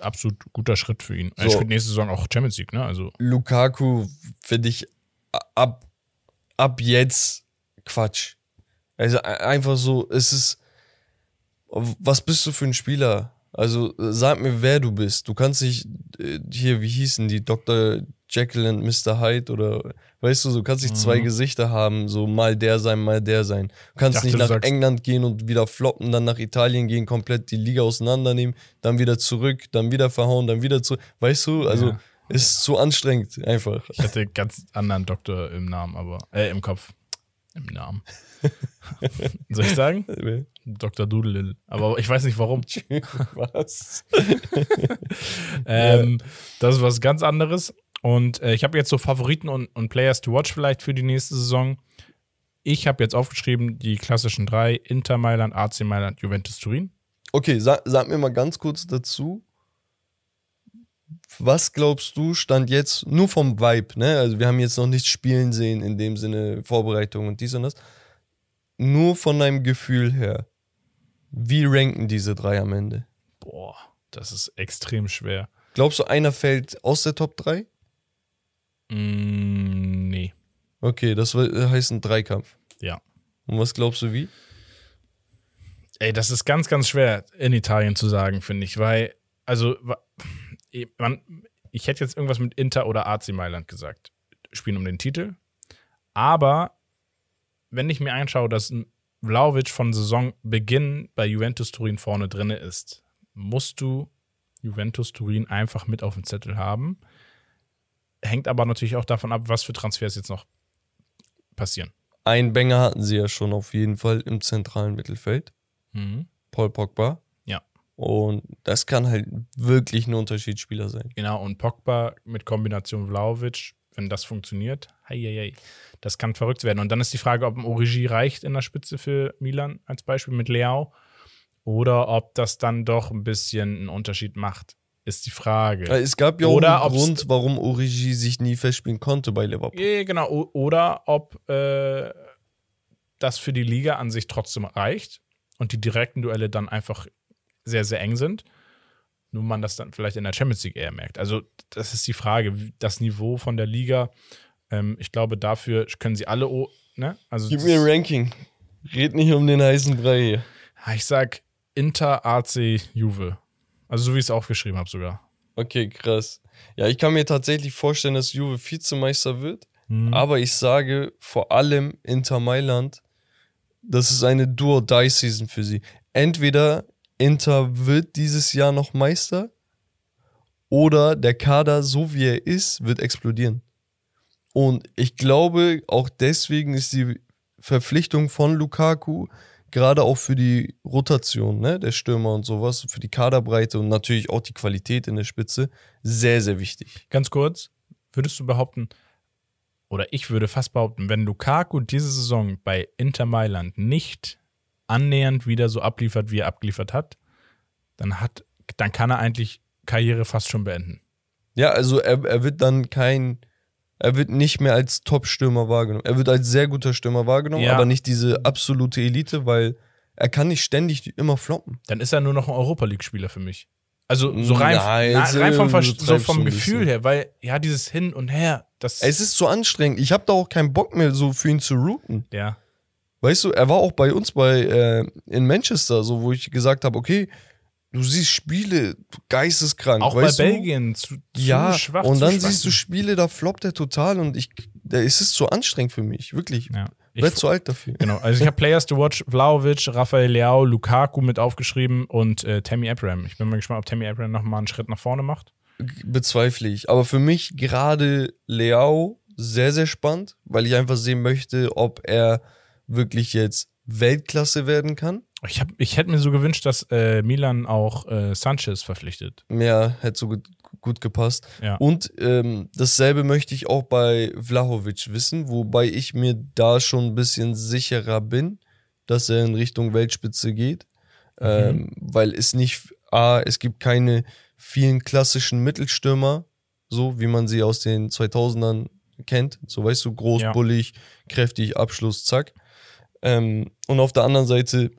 absolut guter Schritt für ihn. Er So. spielt nächste Saison auch Champions League, ne? Also Lukaku finde ich ab, ab jetzt Quatsch. Also einfach so, es ist, was bist du für ein Spieler? Also sag mir, wer du bist. Du kannst nicht, äh, hier, wie hießen die, Dr. Jekyll und Mr. Hyde oder, weißt du, du kannst nicht zwei Gesichter haben, so mal der sein, mal der sein. Du kannst dachte, nicht nach England gehen und wieder floppen, dann nach Italien gehen, komplett die Liga auseinandernehmen, dann wieder zurück, dann wieder verhauen, dann wieder zurück. Weißt du, also Ja. ist zu anstrengend einfach. ich hatte ganz anderen Doktor im Namen, aber äh, im Kopf. Im Namen. Soll ich sagen? Dr. Doodle. Aber ich weiß nicht warum. Was? Ähm, Das ist was ganz anderes. Und äh, ich habe jetzt so Favoriten und, und Players to watch vielleicht für die nächste Saison. Ich habe jetzt aufgeschrieben die klassischen drei: Inter Mailand, AC Mailand, Juventus Turin. Okay, sag, sag mir mal ganz kurz dazu. Was glaubst du, stand jetzt nur vom Vibe, ne? Also, wir haben jetzt noch nicht spielen sehen, in dem Sinne Vorbereitung und dies und das. Nur von deinem Gefühl her. Wie ranken diese drei am Ende? Boah, das ist extrem schwer. Glaubst du, einer fällt aus der Top 3? Mm, nee. Okay, das wei- heißt ein Dreikampf. Ja. Und was glaubst du, wie? Ey, das ist ganz, ganz schwer in Italien zu sagen, finde ich, weil, also, eh, man, ich hätte jetzt irgendwas mit Inter oder AC Mailand gesagt. Spielen um den Titel. Aber wenn ich mir anschaue, dass Vlaovic von Saisonbeginn bei Juventus Turin vorne drin ist, musst du Juventus Turin einfach mit auf dem Zettel haben. Hängt aber natürlich auch davon ab, was für Transfers jetzt noch passieren. Ein Banger hatten sie ja schon auf jeden Fall im zentralen Mittelfeld. Mhm. Paul Pogba. Ja. Und das kann halt wirklich ein Unterschiedsspieler sein. Genau, und Pogba mit Kombination Vlaovic, wenn das funktioniert, hei, hei, hei, das kann verrückt werden. Und dann ist die Frage, ob ein Origi reicht in der Spitze für Milan als Beispiel mit Leao oder ob das dann doch ein bisschen einen Unterschied macht, ist die Frage. Weil Es gab ja auch Oder einen ob's- Grund, warum Origi sich nie festspielen konnte bei Liverpool. Genau. Oder ob äh, das für die Liga an sich trotzdem reicht und die direkten Duelle dann einfach sehr, sehr eng sind. Nur man das dann vielleicht in der Champions League eher merkt. Also, das ist die Frage. Das Niveau von der Liga, ähm, ich glaube, dafür können sie alle. Ne? also Gib mir ein Ranking. Red nicht um den heißen Brei hier. Ich sag Inter, AC, Juve. Also, so wie ich es aufgeschrieben habe sogar. Okay, krass. Ja, ich kann mir tatsächlich vorstellen, dass Juve Vizemeister wird. Mhm. Aber ich sage vor allem Inter Mailand, das ist eine Do-or-Die-Season für sie. Entweder Inter wird dieses Jahr noch Meister oder der Kader, so wie er ist, wird explodieren. Und ich glaube, auch deswegen ist die Verpflichtung von Lukaku gerade auch für die Rotation ne, der Stürmer und sowas, für die Kaderbreite und natürlich auch die Qualität in der Spitze sehr, sehr wichtig. Ganz kurz, würdest du behaupten, oder ich würde fast behaupten, wenn Lukaku diese Saison bei Inter Mailand nicht annähernd wieder so abliefert, wie er abgeliefert hat, dann hat, dann kann er eigentlich Karriere fast schon beenden. Ja, also er, er wird dann kein, er wird nicht mehr als Top-Stürmer wahrgenommen. Er wird als sehr guter Stürmer wahrgenommen, Ja. aber nicht diese absolute Elite, weil er kann nicht ständig immer floppen. Dann ist er nur noch ein Europa League-Spieler für mich. Also so rein, Nein, na, jetzt, rein vom, so vom Gefühl her, weil ja dieses Hin und Her, das Es ist so anstrengend. Ich habe da auch keinen Bock mehr, so für ihn zu routen. ja. Weißt du, er war auch bei uns bei äh, in Manchester, so wo ich gesagt habe, okay, du siehst Spiele geisteskrank. Auch bei? Belgien zu, zu Ja, schwach. und dann siehst du Spiele, da floppt er total und ich, da ist es zu anstrengend für mich, wirklich. ja. Ich Ich, werd zu alt dafür. Genau, also ich habe Players to Watch, Vlaovic, Rafael Leao, Lukaku mit aufgeschrieben und äh, Tammy Abraham. Ich bin mal gespannt, ob Tammy Abraham nochmal einen Schritt nach vorne macht. bezweifle ich. Aber für mich gerade Leao sehr, sehr spannend, weil ich einfach sehen möchte, ob er wirklich jetzt Weltklasse werden kann. Ich, hab, ich hätte mir so gewünscht, dass äh, Milan auch äh, Sanchez verpflichtet. Mehr hätte so gut, gut gepasst. Ja. Und ähm, dasselbe möchte ich auch bei Vlahovic wissen, wobei ich mir da schon ein bisschen sicherer bin, dass er in Richtung Weltspitze geht. Ähm, weil es nicht, A, es gibt keine vielen klassischen Mittelstürmer, so wie man sie aus den 2000ern kennt. So weißt du, groß, Ja. bullig, kräftig, Abschluss, zack. Ähm, und auf der anderen Seite,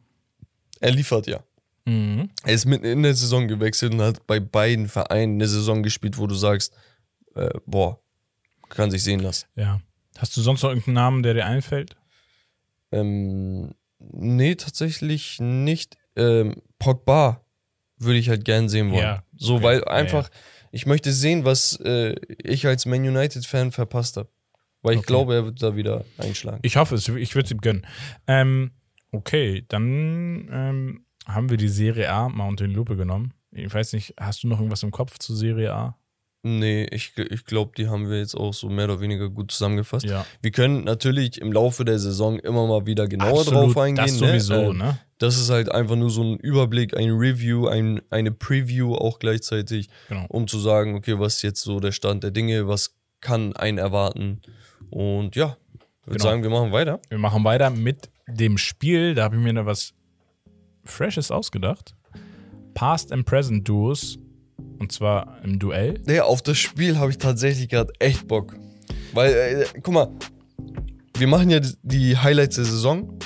er liefert ja. Mhm. Er ist mitten in der Saison gewechselt und hat bei beiden Vereinen eine Saison gespielt, wo du sagst, äh, boah, kann sich sehen lassen. Ja. Hast du sonst noch irgendeinen Namen, der dir einfällt? Ähm, nee, tatsächlich nicht. Ähm, Pogba würde ich halt gern sehen wollen. Ja, so, okay. weil Ja, einfach, ich möchte sehen, was äh, ich als Man United-Fan verpasst habe. Weil ich Okay. glaube, er wird da wieder einschlagen. Ich hoffe es, ich würde es ihm gönnen. Ähm, okay, dann ähm, haben wir die Serie A mal unter die Lupe genommen. Ich weiß nicht, hast du noch irgendwas im Kopf zur Serie A? Nee, ich, ich glaube, die haben wir jetzt auch so mehr oder weniger gut zusammengefasst. Ja, Wir können natürlich im Laufe der Saison immer mal wieder genauer drauf eingehen. das sowieso, ne? ne? Das ist halt einfach nur so ein Überblick, ein Review, ein, eine Preview auch gleichzeitig, Genau. um zu sagen, okay, was ist jetzt so der Stand der Dinge, was kann einen erwarten. Und ja, ich würde Genau. sagen, wir machen weiter. Wir machen weiter mit dem Spiel. Da habe ich mir noch was Freshes ausgedacht. Past and Present Duos. Und zwar im Duell. Nee, auf das Spiel habe ich tatsächlich gerade echt Bock. Weil, äh, guck mal, wir machen ja die Highlights der Saison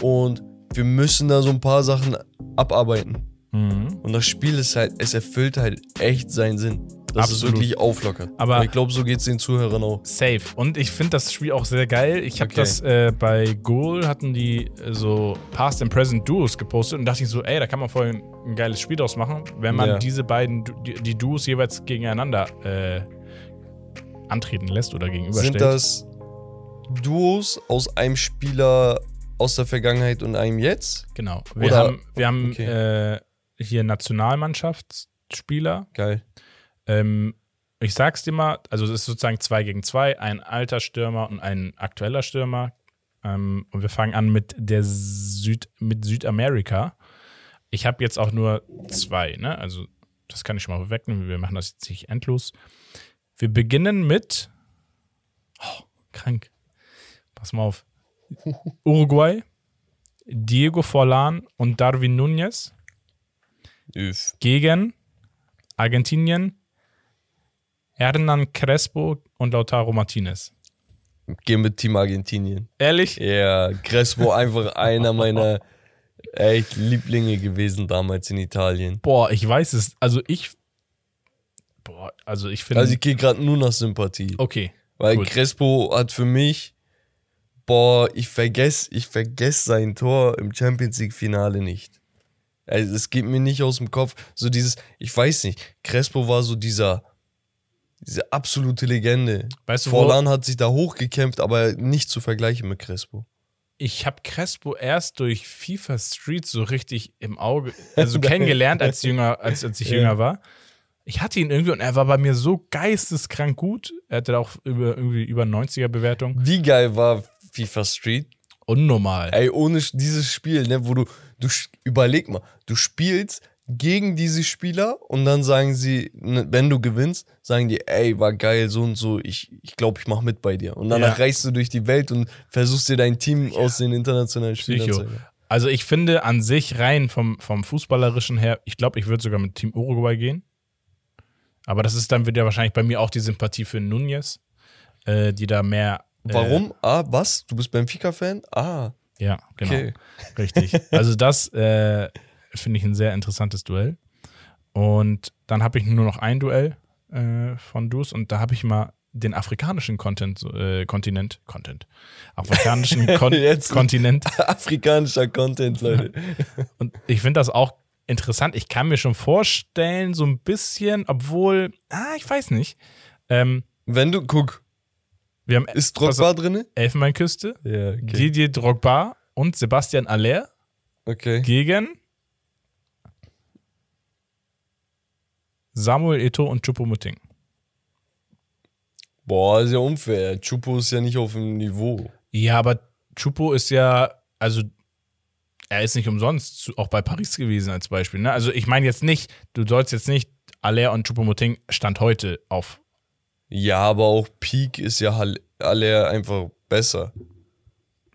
und wir müssen da so ein paar Sachen abarbeiten. Mhm. Und das Spiel ist halt, es erfüllt halt echt seinen Sinn. Das ist Absolut. wirklich auflockert. Aber- Und ich glaube, so geht es den Zuhörern auch. Safe. Und ich finde das Spiel auch sehr geil. Ich habe Okay. das äh, bei Goal hatten die äh, so Past and Present Duos gepostet und dachte ich so, ey, da kann man voll ein, ein geiles Spiel draus machen, wenn man Ja. diese beiden, die, die Duos jeweils gegeneinander äh, antreten lässt oder gegenüberstellt. Sind das Duos aus einem Spieler aus der Vergangenheit und einem jetzt? Genau. Wir Oder- haben, wir haben okay. äh, hier Nationalmannschaftsspieler. Geil. Ähm, ich sag's dir mal, also es ist sozusagen zwei gegen zwei, ein alter Stürmer und ein aktueller Stürmer. Ähm, und wir fangen an mit der Süd, mit Südamerika. Ich habe jetzt auch nur zwei, ne? Also, das kann ich schon mal wegnehmen. Wir machen das jetzt nicht endlos. Wir beginnen mit. Oh, krank. Pass mal auf. Uruguay. Diego Forlan und Darwin Núñez gegen Argentinien, Hernan Crespo und Lautaro Martinez. Geh mit Team Argentinien. Ehrlich? Ja, Crespo einfach einer meiner echt Lieblinge gewesen damals in Italien. Boah, ich weiß es. Also ich. Boah, also ich finde. Also ich gehe gerade nur nach Sympathie. okay. Weil gut. Crespo hat für mich, boah, ich vergesse ich vergess sein Tor im Champions League Finale nicht. Also es geht mir nicht aus dem Kopf. So dieses, ich weiß nicht, Crespo war so dieser, diese absolute Legende. Weißt du, Forlan hat sich da hochgekämpft, aber nicht zu vergleichen mit Crespo. Ich habe Crespo erst durch FIFA Street so richtig im Auge, also kennengelernt, als, jünger, als, als ich Ja. jünger war. Ich hatte ihn irgendwie und er war bei mir so geisteskrank gut. Er hatte auch über, irgendwie über 90er Bewertung. Wie geil war FIFA Street? Unnormal. Ey, ohne dieses Spiel, ne, wo du, du überleg mal, du spielst gegen diese Spieler und dann sagen sie, ne, wenn du gewinnst, sagen die, ey, war geil, so und so, ich ich, glaub, ich mach mit bei dir. Und danach Ja. reist du durch die Welt und versuchst dir dein Team aus den internationalen Spielern Psycho. zu Also ich finde an sich rein vom, vom Fußballerischen her, ich glaube, ich würde sogar mit Team Uruguay gehen. Aber das ist dann wieder wahrscheinlich bei mir auch die Sympathie für Nunez, äh, die da mehr. Äh, Warum? ah, was? Du bist Benfica-Fan? Ah, Ja, genau. okay. Richtig. Also das äh, finde ich ein sehr interessantes Duell. Und dann habe ich nur noch ein Duell äh, von Dus und da habe ich mal den afrikanischen Content, äh, Kontinent, Content, afrikanischen Kon. Kontinent. Afrikanischer Content, Leute. Und ich finde das auch interessant. Ich kann mir schon vorstellen, so ein bisschen, obwohl, ah, ich weiß nicht. Ähm, Wenn du, guck, wir haben ist Drogba drinne? Elfenbeinküste, Ja, Didier Drogba und Sebastian Aller Okay. gegen Samuel Eto'o und Choupo-Moting. Boah, ist ja unfair. Chupo ist ja nicht auf dem Niveau. Ja, aber Chupo ist ja, also er ist nicht umsonst zu, auch bei Paris gewesen als Beispiel. Ne? Also ich meine jetzt nicht, du sollst jetzt nicht Aller und Choupo-Moting Stand heute auf. Ja, aber auch Peak ist ja Aller einfach besser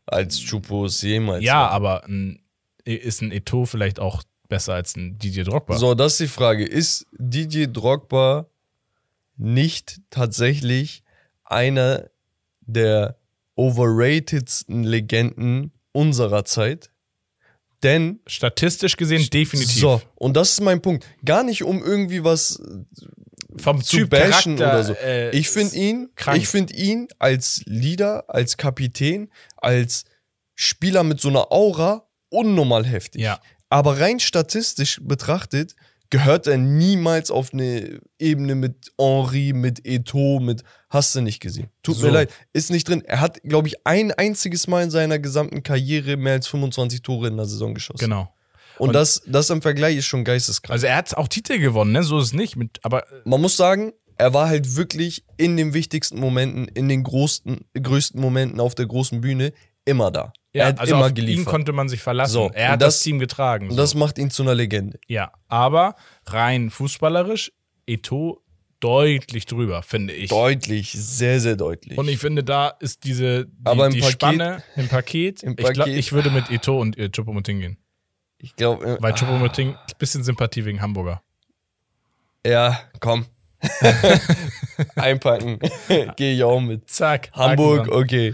als Chupo es jemals Ja, war. aber ein, ist ein Eto'o vielleicht auch besser als ein Didier Drogba? So, das ist die Frage. Ist Didier Drogba nicht tatsächlich einer der overratedsten Legenden unserer Zeit? Denn Statistisch gesehen definitiv. So, und das ist mein Punkt. Gar nicht um irgendwie was Vom zu Typ bashen Charakter, oder so. äh, ich finde ihn, krank. ich finde ihn als Leader, als Kapitän, als Spieler mit so einer Aura unnormal heftig. Ja. Aber rein statistisch betrachtet gehört er niemals auf eine Ebene mit Henri, mit Eto, mit hast du nicht gesehen. Tut So. mir leid, ist nicht drin. Er hat, glaube ich, ein einziges Mal in seiner gesamten Karriere mehr als 25 Tore in der Saison geschossen. Genau. Und, Und- das, das im Vergleich ist schon geisteskrank. Also er hat auch Titel gewonnen, ne? So ist es nicht. Mit, aber äh, Man muss sagen, er war halt wirklich in den wichtigsten Momenten, in den größten, größten Momenten auf der großen Bühne immer da. Ja, er hat also immer auf ihn geliefert. konnte man sich verlassen. So, er hat das, das- Team getragen. Und So. das macht ihn zu einer Legende. ja, aber rein fußballerisch, Eto deutlich drüber, finde ich. Deutlich, sehr, sehr deutlich. Und ich finde, da ist diese die, Aber im die Paket- Spanne im Paket. Im Ich, glaub, Paket- ich würde mit Eto und äh, Choupo-Moting gehen. ich glaube, Weil Choupo-Moting, ein bisschen Sympathie wegen Hamburger. ja, komm. Einpacken. Gehe ich auch mit. Zack. Hamburg, okay.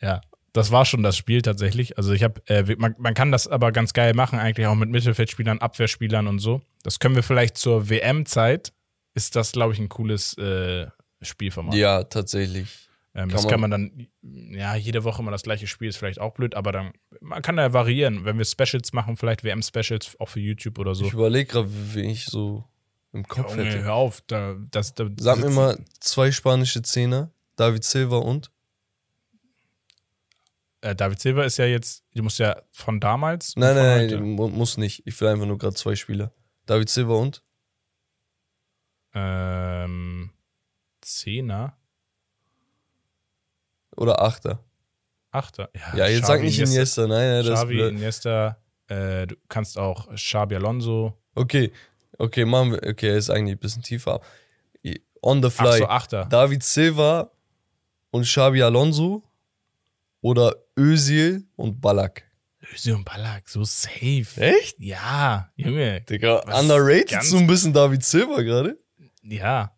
Ja, das war schon das Spiel tatsächlich. Also ich habe, äh, man, man kann das aber ganz geil machen, eigentlich auch mit Mittelfeldspielern, Abwehrspielern und so. Das können wir vielleicht zur WM-Zeit. Ist das, glaube ich, ein cooles äh, Spielformat. Ja, tatsächlich. ähm, kann das man- kann man dann, ja, jede Woche immer das gleiche Spiel ist vielleicht auch blöd, aber dann, man kann da variieren. Wenn wir Specials machen, vielleicht WM-Specials auch für YouTube oder so. Ich überlege gerade, wen ich so im Kopf Junge, hätte. hör auf, da, das, da Sag mir mal zwei spanische Zehner. David Silva und? Äh, David Silva ist ja jetzt, du musst ja von damals. Nein, von nein, heute. nein, mu- muss nicht. Ich will einfach nur gerade zwei Spieler. David Silva und? Ähm, Zehner, Oder Achter? Achter. Ja, jetzt sag Xavi, nicht Iniesta, nein, nein, das ist Xavi, blöd. Iniesta, äh, du kannst auch Xabi Alonso. Okay, okay, machen wir. Okay, er ist eigentlich ein bisschen tiefer. On the Ach fly. so, Achter. David Silva und Xabi Alonso oder Özil und Ballack. Özil und Ballack, so safe. Echt? Ja, Junge. Digga, underrated so ein bisschen David Silva gerade. Ja.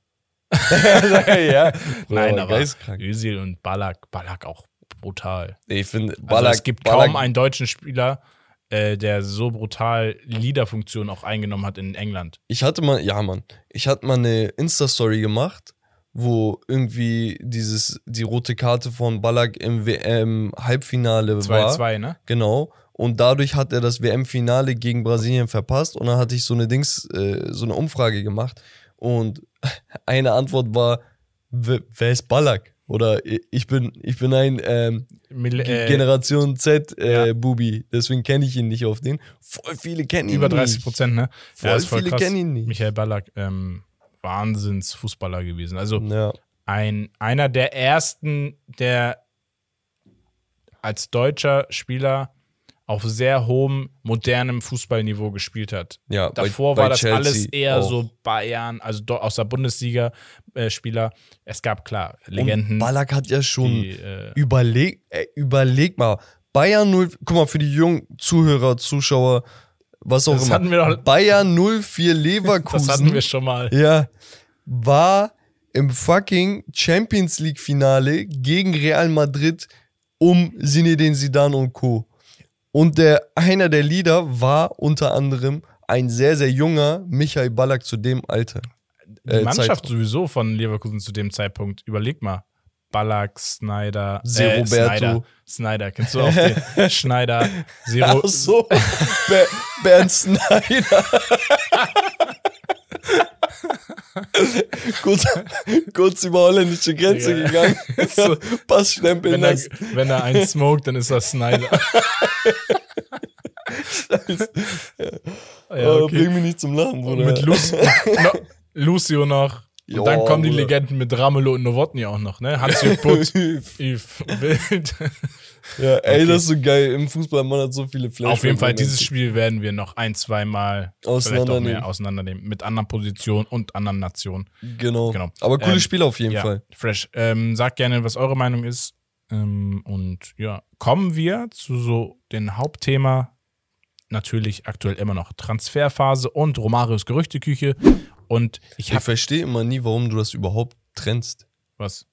ja. Nein, Boah, aber geistkrank. Özil und Ballack, Ballack auch brutal. Ich finde, Also Ballack, es gibt Ballack, kaum einen deutschen Spieler, äh, der so brutal Leaderfunktion auch eingenommen hat in England. Ich hatte mal, ja Mann, ich hatte mal eine Insta-Story gemacht, wo irgendwie dieses, die rote Karte von Ballack im WM-Halbfinale war. 2-2, ne? Genau. Und dadurch hat er das WM-Finale gegen Brasilien verpasst. Und dann hatte ich so eine Dings, äh, so eine Umfrage gemacht. Und eine Antwort war, "Wer- ist Ballack? Oder ich bin, ich bin ein ähm, Mil äh, Generation Z äh, ja. Bubi, deswegen kenne ich ihn nicht auf den. Voll viele kennen ihn über 30 nicht. Prozent, ne? Voll ist viele kennen ihn nicht. Michael Ballack, ähm, Wahnsinns-Fußballer gewesen. Also Ja. ein, einer der ersten, der als deutscher Spieler auf sehr hohem, modernem Fußballniveau gespielt hat. Ja, bei- Davor bei war das Chelsea alles eher auch. so Bayern, also aus der Bundesliga-Spieler. es gab klar Legenden. Und Ballack hat ja schon die, äh, überleg, äh, überleg mal, Bayern 0, guck mal, für die jungen Zuhörer, Zuschauer, was auch Das immer. hatten wir doch- Bayern 04 Leverkusen. das hatten wir schon mal. Ja, war im fucking Champions League Finale gegen Real Madrid um Zinedine Zidane und Co. Und der, einer der Leader war unter anderem ein sehr, sehr junger Michael Ballack zu dem Alter. Die äh, Mannschaft Zeitraum. sowieso von Leverkusen zu dem Zeitpunkt, überleg mal. Ballack, Snyder, äh. Snyder, Snyder, kennst du auch den? Schneider, Zero, Ach so, Ber Bernd Snyder. kurz, kurz über holländische Grenze Ja. gegangen. So. Passstempel wenn, er, wenn er einen smoked, dann ist das Snyder. ja, Oh, okay. Bring mich nicht zum Lachen, Und Bruder. mit Lucio, no, Lucio noch. Und Ja, dann kommen die. Legenden mit Ramelow und Nowotny auch noch, ne? Hans-Jürg Putz, ja, Yves Wild. ey, Okay. das ist so geil. Im Fußball, man hat so viele Flash. Auf jeden Fall, dieses Spiel werden wir noch ein, zwei Mal vielleicht Auseinandernehmen. mehr auseinandernehmen. Mit anderen Positionen und anderen Nationen. Genau. Genau. Aber cooles Ähm, Spiel auf jeden ja, Fall. fresh. Ähm, sagt gerne, was eure Meinung ist. Ähm, und ja, kommen wir zu so dem Hauptthema. Natürlich aktuell immer noch Transferphase und Romarios Gerüchteküche. Und ich Ich verstehe immer nie, warum du das überhaupt trennst. was.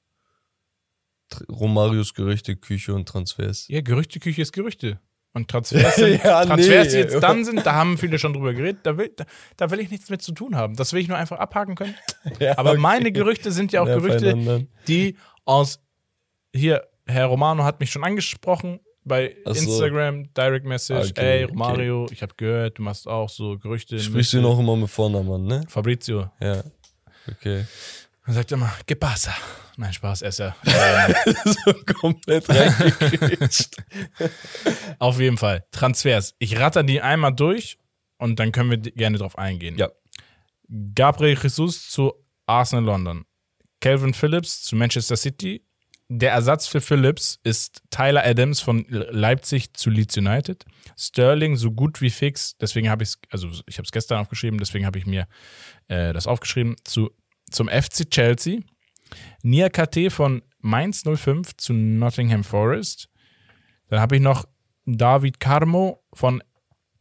Romarios Gerüchte, Küche und Transfers. Ja, Gerüchteküche ist Gerüchte. Und Transfers, sind, Ja, Transfers nee. die jetzt dann sind, da haben viele schon drüber geredet, da will, da, da will ich nichts mit zu tun haben. Das will ich nur einfach abhaken können. Ja, Aber okay. meine Gerüchte sind ja auch Ja, Gerüchte, die aus hier, Herr Romano hat mich schon angesprochen bei so. Instagram, Direct Message, Okay, ey, okay. Romario, ich habe gehört, du machst auch so Gerüchte. Sprichst du ihn auch immer mit Vornamen ne? Fabrizio. Ja. Okay. Dann sagt er immer, que pasa? Nein, Spaß, er ist ja. äh, so komplett reingekretscht. auf jeden Fall. Transfers. Ich ratter die einmal durch und dann können wir gerne drauf eingehen. Ja. Gabriel Jesus zu Arsenal London. Calvin Phillips zu Manchester City. Der Ersatz für Phillips ist Tyler Adams von Leipzig zu Leeds United. Sterling so gut wie fix, deswegen habe ich es, also ich habe es gestern aufgeschrieben, deswegen habe ich mir äh, das aufgeschrieben, zu, zum FC Chelsea. Niakate von Mainz 05 zu Nottingham Forest. Dann habe ich noch David Carmo von,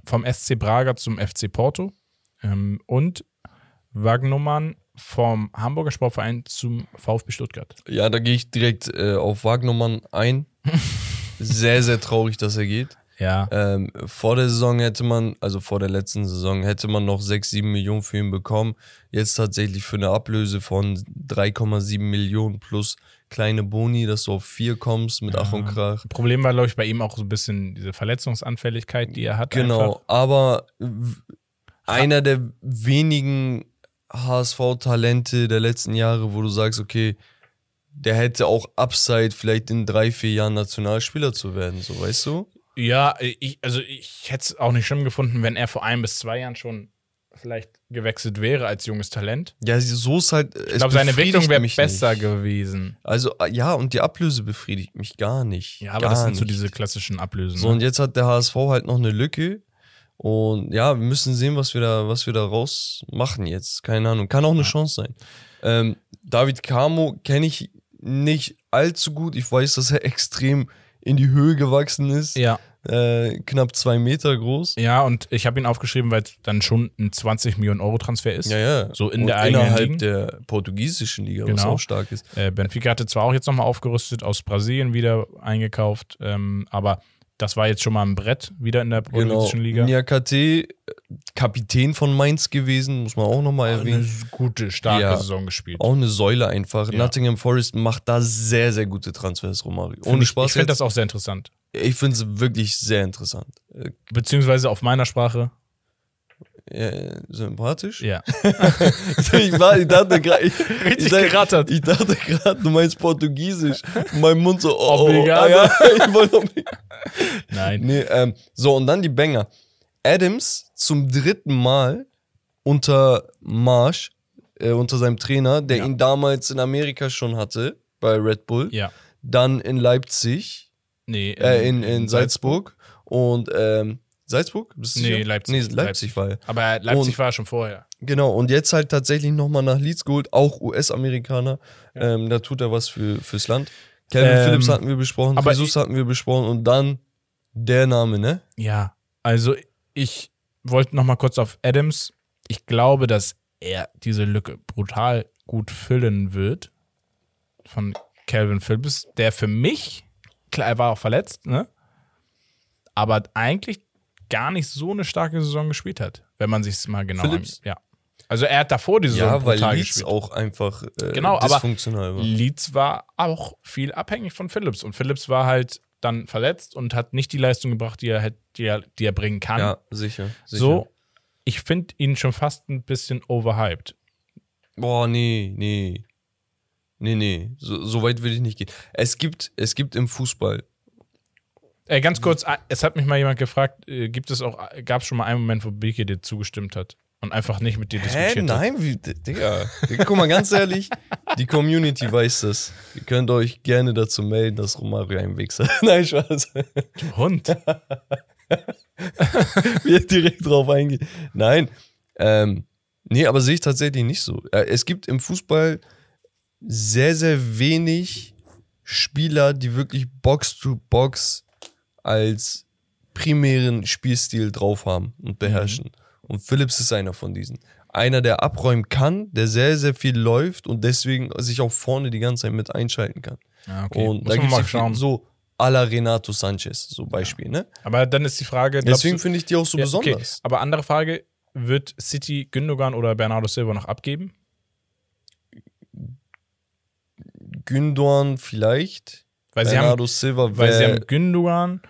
vom SC Braga zum FC Porto. Ähm, und Wagnumann vom Hamburger Sportverein zum VfB Stuttgart. Ja, da gehe ich direkt äh, auf Wagnermann ein. sehr, sehr traurig, dass er geht. Ja. Ähm, vor der Saison hätte man, also vor der letzten Saison, hätte man noch 6, 7 Millionen für ihn bekommen. Jetzt tatsächlich für eine Ablöse von 3,7 Millionen plus kleine Boni, dass du auf 4 kommst mit Ach und Krach. Problem war, glaube ich, bei ihm auch so ein bisschen diese Verletzungsanfälligkeit, die er hat. Genau, Einfach. aber einer der wenigen HSV-Talente der letzten Jahre, wo du sagst, okay, der hätte auch Upside, vielleicht in drei, vier Jahren Nationalspieler zu werden, so weißt du? Ja, ich, also ich hätte es auch nicht schlimm gefunden, wenn er vor ein bis zwei Jahren schon vielleicht gewechselt wäre als junges Talent. Ja, so ist halt. Ich glaube, seine Entwicklung wäre besser gewesen. Also, äh, ja, und die Ablöse befriedigt mich gar nicht. Ja, aber das sind so nicht. diese klassischen Ablösen. So, ne? und jetzt hat der HSV halt noch eine Lücke. Und ja, wir müssen sehen, was wir da, was wir da raus machen jetzt. Keine Ahnung. Kann auch eine Chance sein. Ähm, David Camo kenne ich nicht allzu gut. Ich weiß, dass er extrem in die Höhe gewachsen ist. Ja. Äh, knapp zwei Meter groß. Ja, und ich habe ihn aufgeschrieben, weil es dann schon ein 20 Millionen Euro Transfer ist. Ja, ja. So in Und der eigenen innerhalb Ligen. der portugiesischen Liga, was Genau. auch stark ist. Äh, Benfica hatte zwar auch jetzt nochmal aufgerüstet, aus Brasilien wieder eingekauft, ähm, aber das war jetzt schon mal ein Brett wieder in der Genau. portugiesischen Liga. Niakate, äh, Kapitän von Mainz gewesen, muss man auch nochmal Eine erwähnen. gute, starke Ja. Saison gespielt. Auch eine Säule einfach. Ja. Nottingham Forest macht da sehr, sehr gute Transfers, Romario. Ohne ich Spaß. ich finde das auch sehr interessant. Ich finde es wirklich sehr interessant. Äh, Beziehungsweise auf meiner Sprache. Äh, sympathisch. Ja. ich, war, ich dachte gerade, ich, Richtig ich, dachte- gerattert. ich dachte gerade, du meinst Portugiesisch. Mein Mund so, oh, oh, ah, ja, ich wollte obli- Nein. nee, ähm, So, und dann die Banger. Adams zum dritten Mal unter Marsch, äh, unter seinem Trainer, der Ja. ihn damals in Amerika schon hatte, bei Red Bull. Ja. Dann in Leipzig, Nee. äh, in, in Salzburg. Und, ähm, Salzburg? Bist du Nee, sicher? Leipzig. Nee, Leipzig, Leipzig. war er. Aber Leipzig Und- war schon vorher. Genau, und jetzt halt tatsächlich nochmal nach Leeds geholt, auch US-Amerikaner. Ähm, da tut er was für, fürs Land. Calvin Ähm, Phillips hatten wir besprochen, aber Jesus hatten wir besprochen und dann der Name, ne? Ja. Also ich wollte noch mal kurz auf Adams. Ich glaube, dass er diese Lücke brutal gut füllen wird. Von Calvin Phillips, der für mich, klar, er war auch verletzt, ne? Aber eigentlich gar nicht so eine starke Saison gespielt hat, wenn man sich es mal genau Phillips? an- Ja. Also er hat davor die Saison Ja, weil brutal Leeds gespielt. auch einfach äh, Genau, aber dysfunktional war. Leeds war auch viel abhängig von Phillips. Und Phillips war halt dann verletzt und hat nicht die Leistung gebracht, die er, die er, die er bringen kann. Ja, sicher. sicher. so, ich finde ihn schon fast ein bisschen overhyped. Boah, nee, nee. Nee, nee. So, so weit will ich nicht gehen. Es gibt, es gibt im Fußball. Äh, ganz kurz, äh, es hat mich mal jemand gefragt, äh, gibt es auch, gab es schon mal einen Moment, wo Beke dir zugestimmt hat und einfach nicht mit dir Hä? diskutiert hat? Nein, wie, Digga. Guck mal, ganz ehrlich, die Community weiß das. Ihr könnt euch gerne dazu melden, dass Romario ein Wichser Nein, Spaß. Du Hund. wir direkt drauf eingehen. Nein, ähm, nee, aber sehe ich tatsächlich nicht so. Äh, Es gibt im Fußball sehr, sehr wenig Spieler, die wirklich Box-to-Box als primären Spielstil drauf haben und beherrschen. Und Phillips ist einer von diesen. Einer, der abräumen kann, der sehr, sehr viel läuft und deswegen sich auch vorne die ganze Zeit mit einschalten kann. Ja, okay. Und Muss da gibt es so à la Renato Sanchez, so Beispiel, ne? Aber dann ist die Frage, Deswegen finde ich die auch so Ja, okay. besonders. Aber andere Frage, wird City Gündogan oder Bernardo Silva noch abgeben? Gündogan vielleicht. Weil sie Bernardo haben, Silva weil sie haben Gündogan,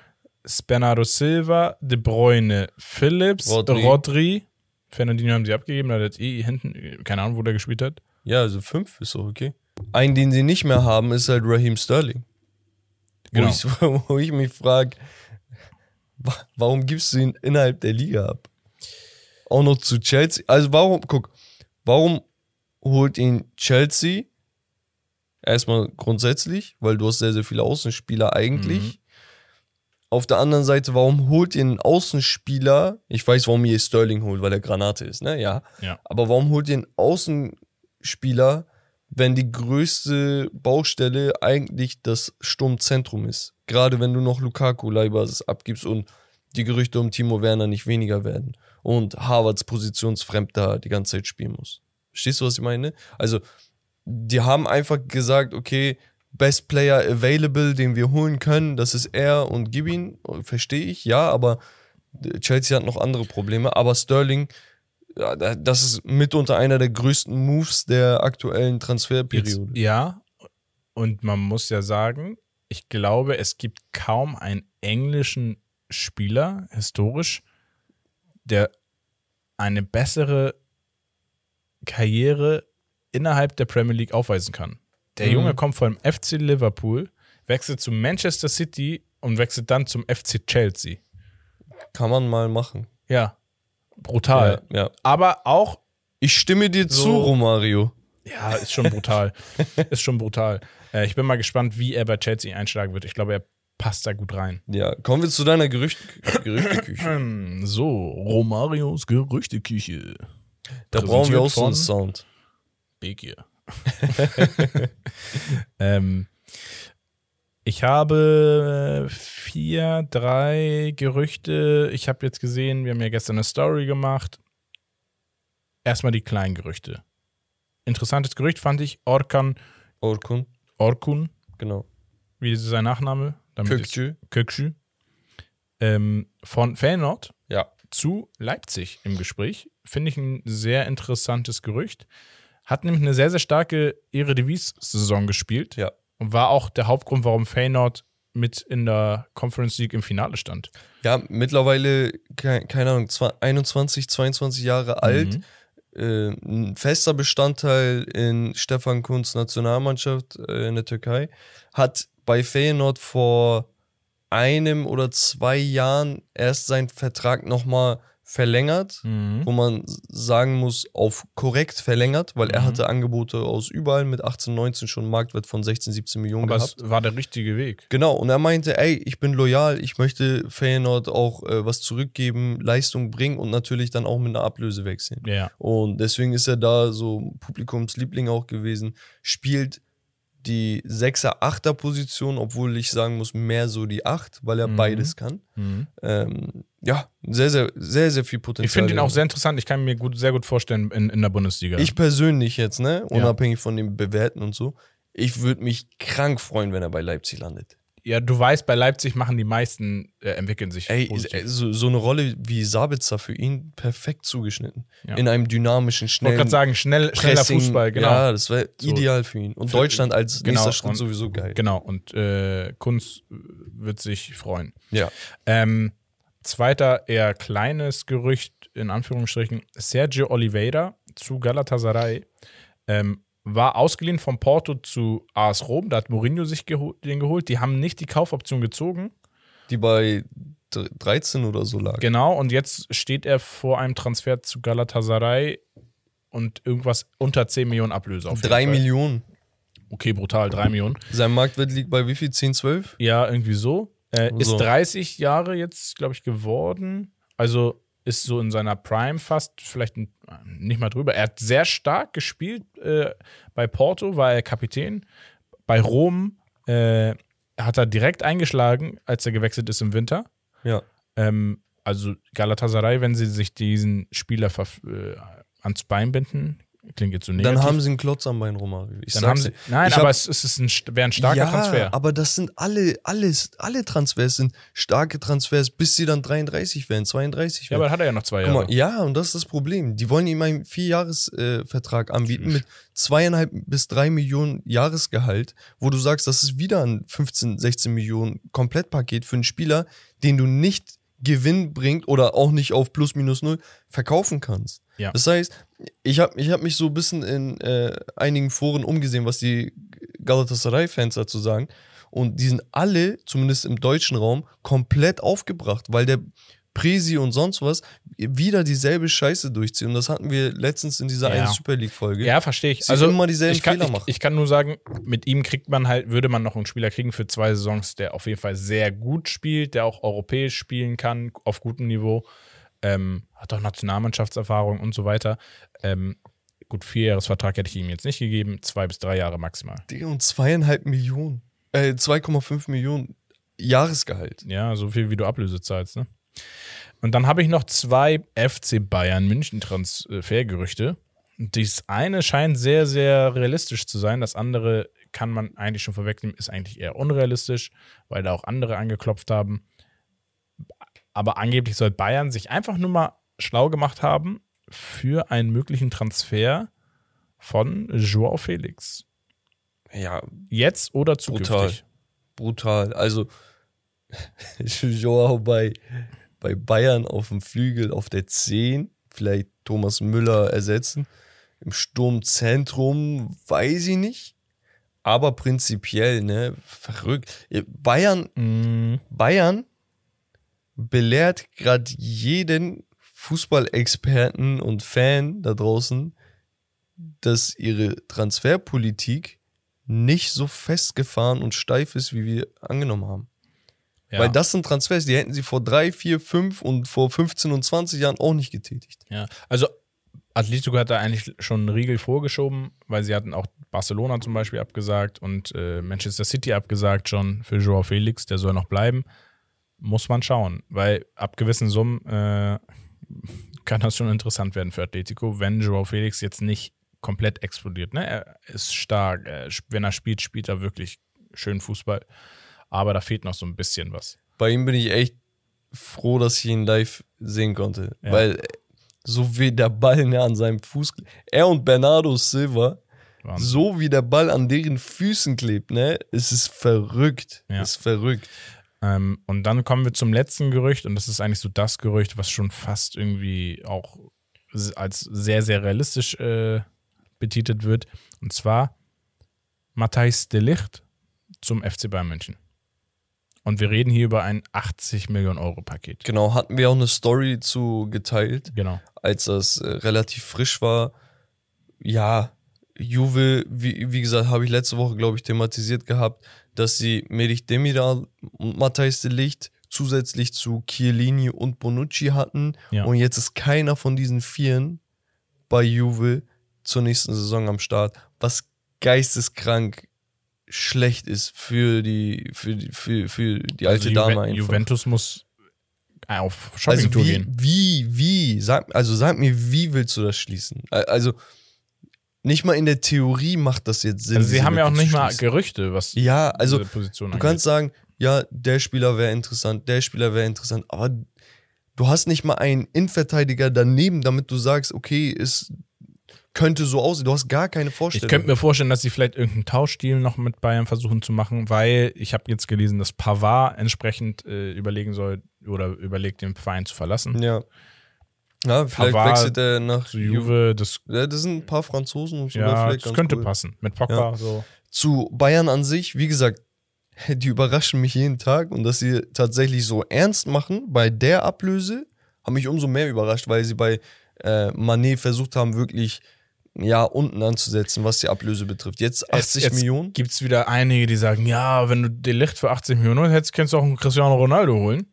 Bernardo Silva, De Bruyne, Phillips, Rodri. Rodri. Fernandinho haben sie abgegeben, da hat jetzt eh hinten, keine Ahnung, wo der gespielt hat. ja, also fünf ist doch okay. Einen, den sie nicht mehr haben, ist halt Raheem Sterling. Genau. Wo, ich, wo ich mich frage, warum gibst du ihn innerhalb der Liga ab? Auch noch zu Chelsea. Also warum, guck, warum holt ihn Chelsea? Erstmal grundsätzlich, weil du hast sehr, sehr viele Außenspieler eigentlich. Mhm. Auf der anderen Seite, warum holt ihr einen Außenspieler? Ich weiß, warum ihr Sterling holt, weil er Granate ist, ne? Ja. Ja. Aber warum holt ihr einen Außenspieler, wenn die größte Baustelle eigentlich das Sturmzentrum ist? Gerade wenn du noch Lukaku Leihbasis abgibst und die Gerüchte um Timo Werner nicht weniger werden und Harvards positionsfremd da die ganze Zeit spielen muss. Verstehst du, was ich meine? Also, die haben einfach gesagt, okay, Best Player available, den wir holen können, das ist er und gib ihn. Verstehe ich, ja, aber Chelsea hat noch andere Probleme. Aber Sterling, das ist mitunter einer der größten Moves der aktuellen Jetzt, Transferperiode. ja, und man muss ja sagen, ich glaube, es gibt kaum einen englischen Spieler, historisch, der eine bessere Karriere innerhalb der Premier League aufweisen kann. Der Mhm. Junge kommt vom FC Liverpool, wechselt zu Manchester City und wechselt dann zum FC Chelsea. Kann man mal machen. Ja, brutal. Ja, ja. Aber auch Ich stimme dir So. zu, Romario. Ja, ist schon brutal. ist schon brutal. Äh, ich bin mal gespannt, wie er bei Chelsea einschlagen wird. Ich glaube, er passt da gut rein. Ja, kommen wir zu deiner Gerücht Gerüchteküche. So, Romarios Gerüchteküche. Da brauchen wir auch so einen Sound. Big hier. ähm, Ich habe vier, drei Gerüchte. Ich habe jetzt gesehen, wir haben ja gestern eine Story gemacht. Erstmal die kleinen Gerüchte. Interessantes Gerücht fand ich. Orkan Orkun, Orkun, genau. wie ist sein Nachname? Kökçü. Ähm, von Feyenoord Ja. zu Leipzig im Gespräch. Finde ich ein sehr interessantes Gerücht. Hat nämlich eine sehr, sehr starke Eredivisie-Saison gespielt Ja. und war auch der Hauptgrund, warum Feyenoord mit in der Conference League im Finale stand. Ja, mittlerweile, ke- keine Ahnung, zwei- 21, 22 Jahre alt. Äh, ein fester Bestandteil in Stefan Kunz Nationalmannschaft äh, in der Türkei. Hat bei Feyenoord vor einem oder zwei Jahren erst seinen Vertrag nochmal verlängert, wo man sagen muss, auf korrekt verlängert, weil er Mhm. hatte Angebote aus überall mit 18, 19 schon einen Marktwert von 16, 17 Millionen Aber gehabt. es war der richtige Weg. Genau, und er meinte, ey, ich bin loyal, ich möchte Feyenoord auch äh, was zurückgeben, Leistung bringen und natürlich dann auch mit einer Ablöse wechseln. Ja. Und deswegen ist er da so Publikumsliebling auch gewesen, spielt die 6er, 8er Position, obwohl ich sagen muss, mehr so die 8, weil er Mhm. beides kann. Ähm, ja, sehr, sehr, sehr, sehr viel Potenzial. Ich finde ihn auch sehr interessant. Ich kann mir gut, sehr gut vorstellen in, in der Bundesliga. Ich persönlich jetzt, ne, unabhängig von dem Bewerten und so, ich würde mich krank freuen, wenn er bei Leipzig landet. ja, du weißt, bei Leipzig machen die meisten, äh, entwickeln sich Ey, äh, so, so eine Rolle wie Sabitzer für ihn perfekt zugeschnitten. Ja. In einem dynamischen, ich wollte schnellen gerade sagen, schnell, schneller Pressing. Fußball, genau. Ja, das wäre So. ideal für ihn. Und Für- Deutschland als genau, nächster Schritt und- sowieso geil. Genau, und äh, Kunz wird sich freuen. Ja. Ähm, zweiter, eher kleines Gerücht, in Anführungsstrichen, Sergio Oliveira zu Galatasaray. Ähm, war ausgeliehen von Porto zu AS Rom, da hat Mourinho sich geho den geholt. Die haben nicht die Kaufoption gezogen. Die bei dr- 13 oder so lag. Genau, und jetzt steht er vor einem Transfer zu Galatasaray und irgendwas unter 10 Millionen Ablöse auf jeden Drei Fall. Millionen. Okay, brutal, 3 Millionen. Sein Marktwert liegt bei wie viel? 10, 12? Ja, irgendwie so. Äh, So. Ist 30 Jahre jetzt, glaube ich, geworden. Also ist so in seiner Prime fast, vielleicht ein- nicht mal drüber. Er hat sehr stark gespielt. Äh, bei Porto war er Kapitän. Bei Rom äh, hat er direkt eingeschlagen, als er gewechselt ist im Winter. Ja. Ähm, also Galatasaray, wenn sie sich diesen Spieler äh, ans Bein binden, klingt jetzt so negativ. Dann haben sie einen Klotz am Bein, Romario. Ich Dann haben sie, nein, aber hab- es, ist ein, wäre ein starker ja, Transfer. aber das sind alle, alles, alle Transfers sind starke Transfers, bis sie dann 33 werden, 32 Ja, werden. aber dann hat er ja noch zwei Jahre. mal, ja, und das ist das Problem. Die wollen ihm einen Vierjahresvertrag äh, anbieten mit zweieinhalb bis drei Millionen Jahresgehalt, wo du sagst, das ist wieder ein 15, 16 Millionen Komplettpaket für einen Spieler, den du nicht Gewinn bringt oder auch nicht auf plus minus null verkaufen kannst. Ja. Das heißt, ich habe ich hab mich so ein bisschen in äh, einigen Foren umgesehen, was die Galatasaray-Fans dazu sagen. Und die sind alle, zumindest im deutschen Raum, komplett aufgebracht, weil der Presi und sonst was wieder dieselbe Scheiße durchziehen. Und das hatten wir letztens in dieser Ja. einen Super League-Folge. Ja, verstehe ich. Sie Also immer dieselben ich kann, Fehler ich, machen. Ich kann nur sagen, mit ihm kriegt man halt, würde man noch einen Spieler kriegen für zwei Saisons, der auf jeden Fall sehr gut spielt, der auch europäisch spielen kann, auf gutem Niveau, ähm, hat auch Nationalmannschaftserfahrung und so weiter. Ähm, gut, Vierjahresvertrag hätte ich ihm jetzt nicht gegeben, zwei bis drei Jahre maximal. Und zweieinhalb Millionen, äh, 2,5 Millionen Jahresgehalt. Ja, so viel wie du Ablöse zahlst, ne? Und dann habe ich noch zwei FC Bayern München Transfergerüchte. Das eine scheint sehr, sehr realistisch zu sein. Das andere kann man eigentlich schon vorwegnehmen, ist eigentlich eher unrealistisch, weil da auch andere angeklopft haben. Aber angeblich soll Bayern sich einfach nur mal schlau gemacht haben für einen möglichen Transfer von Joao Felix. Ja, Jetzt oder zukünftig. brutal. Also, Joao bei, bei Bayern auf dem Flügel auf der 10, vielleicht Thomas Müller ersetzen. Im Sturmzentrum weiß ich nicht. Aber prinzipiell, ne, verrückt. Bayern, Mm, Bayern belehrt gerade jeden Fußballexperten und Fan da draußen, dass ihre Transferpolitik nicht so festgefahren und steif ist, wie wir angenommen haben. Ja. Weil das sind Transfers, die hätten sie vor drei, vier, fünf und vor 15 und 20 Jahren auch nicht getätigt. Ja, also Atletico hat da eigentlich schon einen Riegel vorgeschoben, weil sie hatten auch Barcelona zum Beispiel abgesagt und äh, Manchester City abgesagt schon für Joao Felix, der soll noch bleiben. Muss man schauen, weil ab gewissen Summen äh, kann das schon interessant werden für Atletico, wenn Joao Felix jetzt nicht komplett explodiert. Ne? Er ist stark, wenn er spielt, spielt er wirklich schön Fußball, aber da fehlt noch so ein bisschen was. Bei ihm bin ich echt froh, dass ich ihn live sehen konnte, ja. weil so wie der Ball ne, an seinem Fuß, er und Bernardo Silva, Wahnsinn. so wie der Ball an deren Füßen klebt, ne, es ist verrückt, ja. ist verrückt. Ähm, und dann kommen wir zum letzten Gerücht und das ist eigentlich so das Gerücht, was schon fast irgendwie auch als sehr, sehr realistisch äh, betitelt wird. Und zwar Matthijs de Licht zum FC Bayern München. Und wir reden hier über ein 80 Millionen Euro Paket. Genau, hatten wir auch eine Story zu geteilt. Genau. Als das äh, relativ frisch war. Ja, Juve, wie, wie gesagt, habe ich letzte Woche, glaube ich, thematisiert gehabt, dass sie Merich Demiral und Matthijs de Licht zusätzlich zu Chiellini und Bonucci hatten. Ja. Und jetzt ist keiner von diesen Vieren bei Juve zur nächsten Saison am Start, was geisteskrank schlecht ist für die, für die, für, für die alte also Dame einfach. Juventus muss auf Shoppingtour also wie, gehen. Wie, wie, sag, also sag mir, wie willst du das schließen? Also nicht mal in der Theorie macht das jetzt Sinn. Also sie haben ja auch nicht mal Gerüchte, was ja, also Position du angeht. kannst sagen, ja, der Spieler wäre interessant, der Spieler wäre interessant, aber du hast nicht mal einen Innenverteidiger daneben, damit du sagst, okay, ist könnte so aussehen. Du hast gar keine Vorstellung. Ich könnte mir vorstellen, dass sie vielleicht irgendeinen Tauschstil noch mit Bayern versuchen zu machen, weil ich habe jetzt gelesen, dass Pavard entsprechend äh, überlegen soll oder überlegt, den Verein zu verlassen. Ja. Ja, vielleicht Pavard wechselt er nach zu Juve. Das, ja, das sind ein paar Franzosen. Ja, das könnte cool. passen. Mit Pogba ja. so. Zu Bayern an sich, wie gesagt, die überraschen mich jeden Tag und dass sie tatsächlich so ernst machen bei der Ablöse, haben mich umso mehr überrascht, weil sie bei äh, Manet versucht haben, wirklich ja, unten anzusetzen, was die Ablöse betrifft. Jetzt 80 jetzt Millionen. Gibt es wieder einige, die sagen, ja, wenn du den Licht für 80 Millionen hättest, kannst du auch einen Cristiano Ronaldo holen.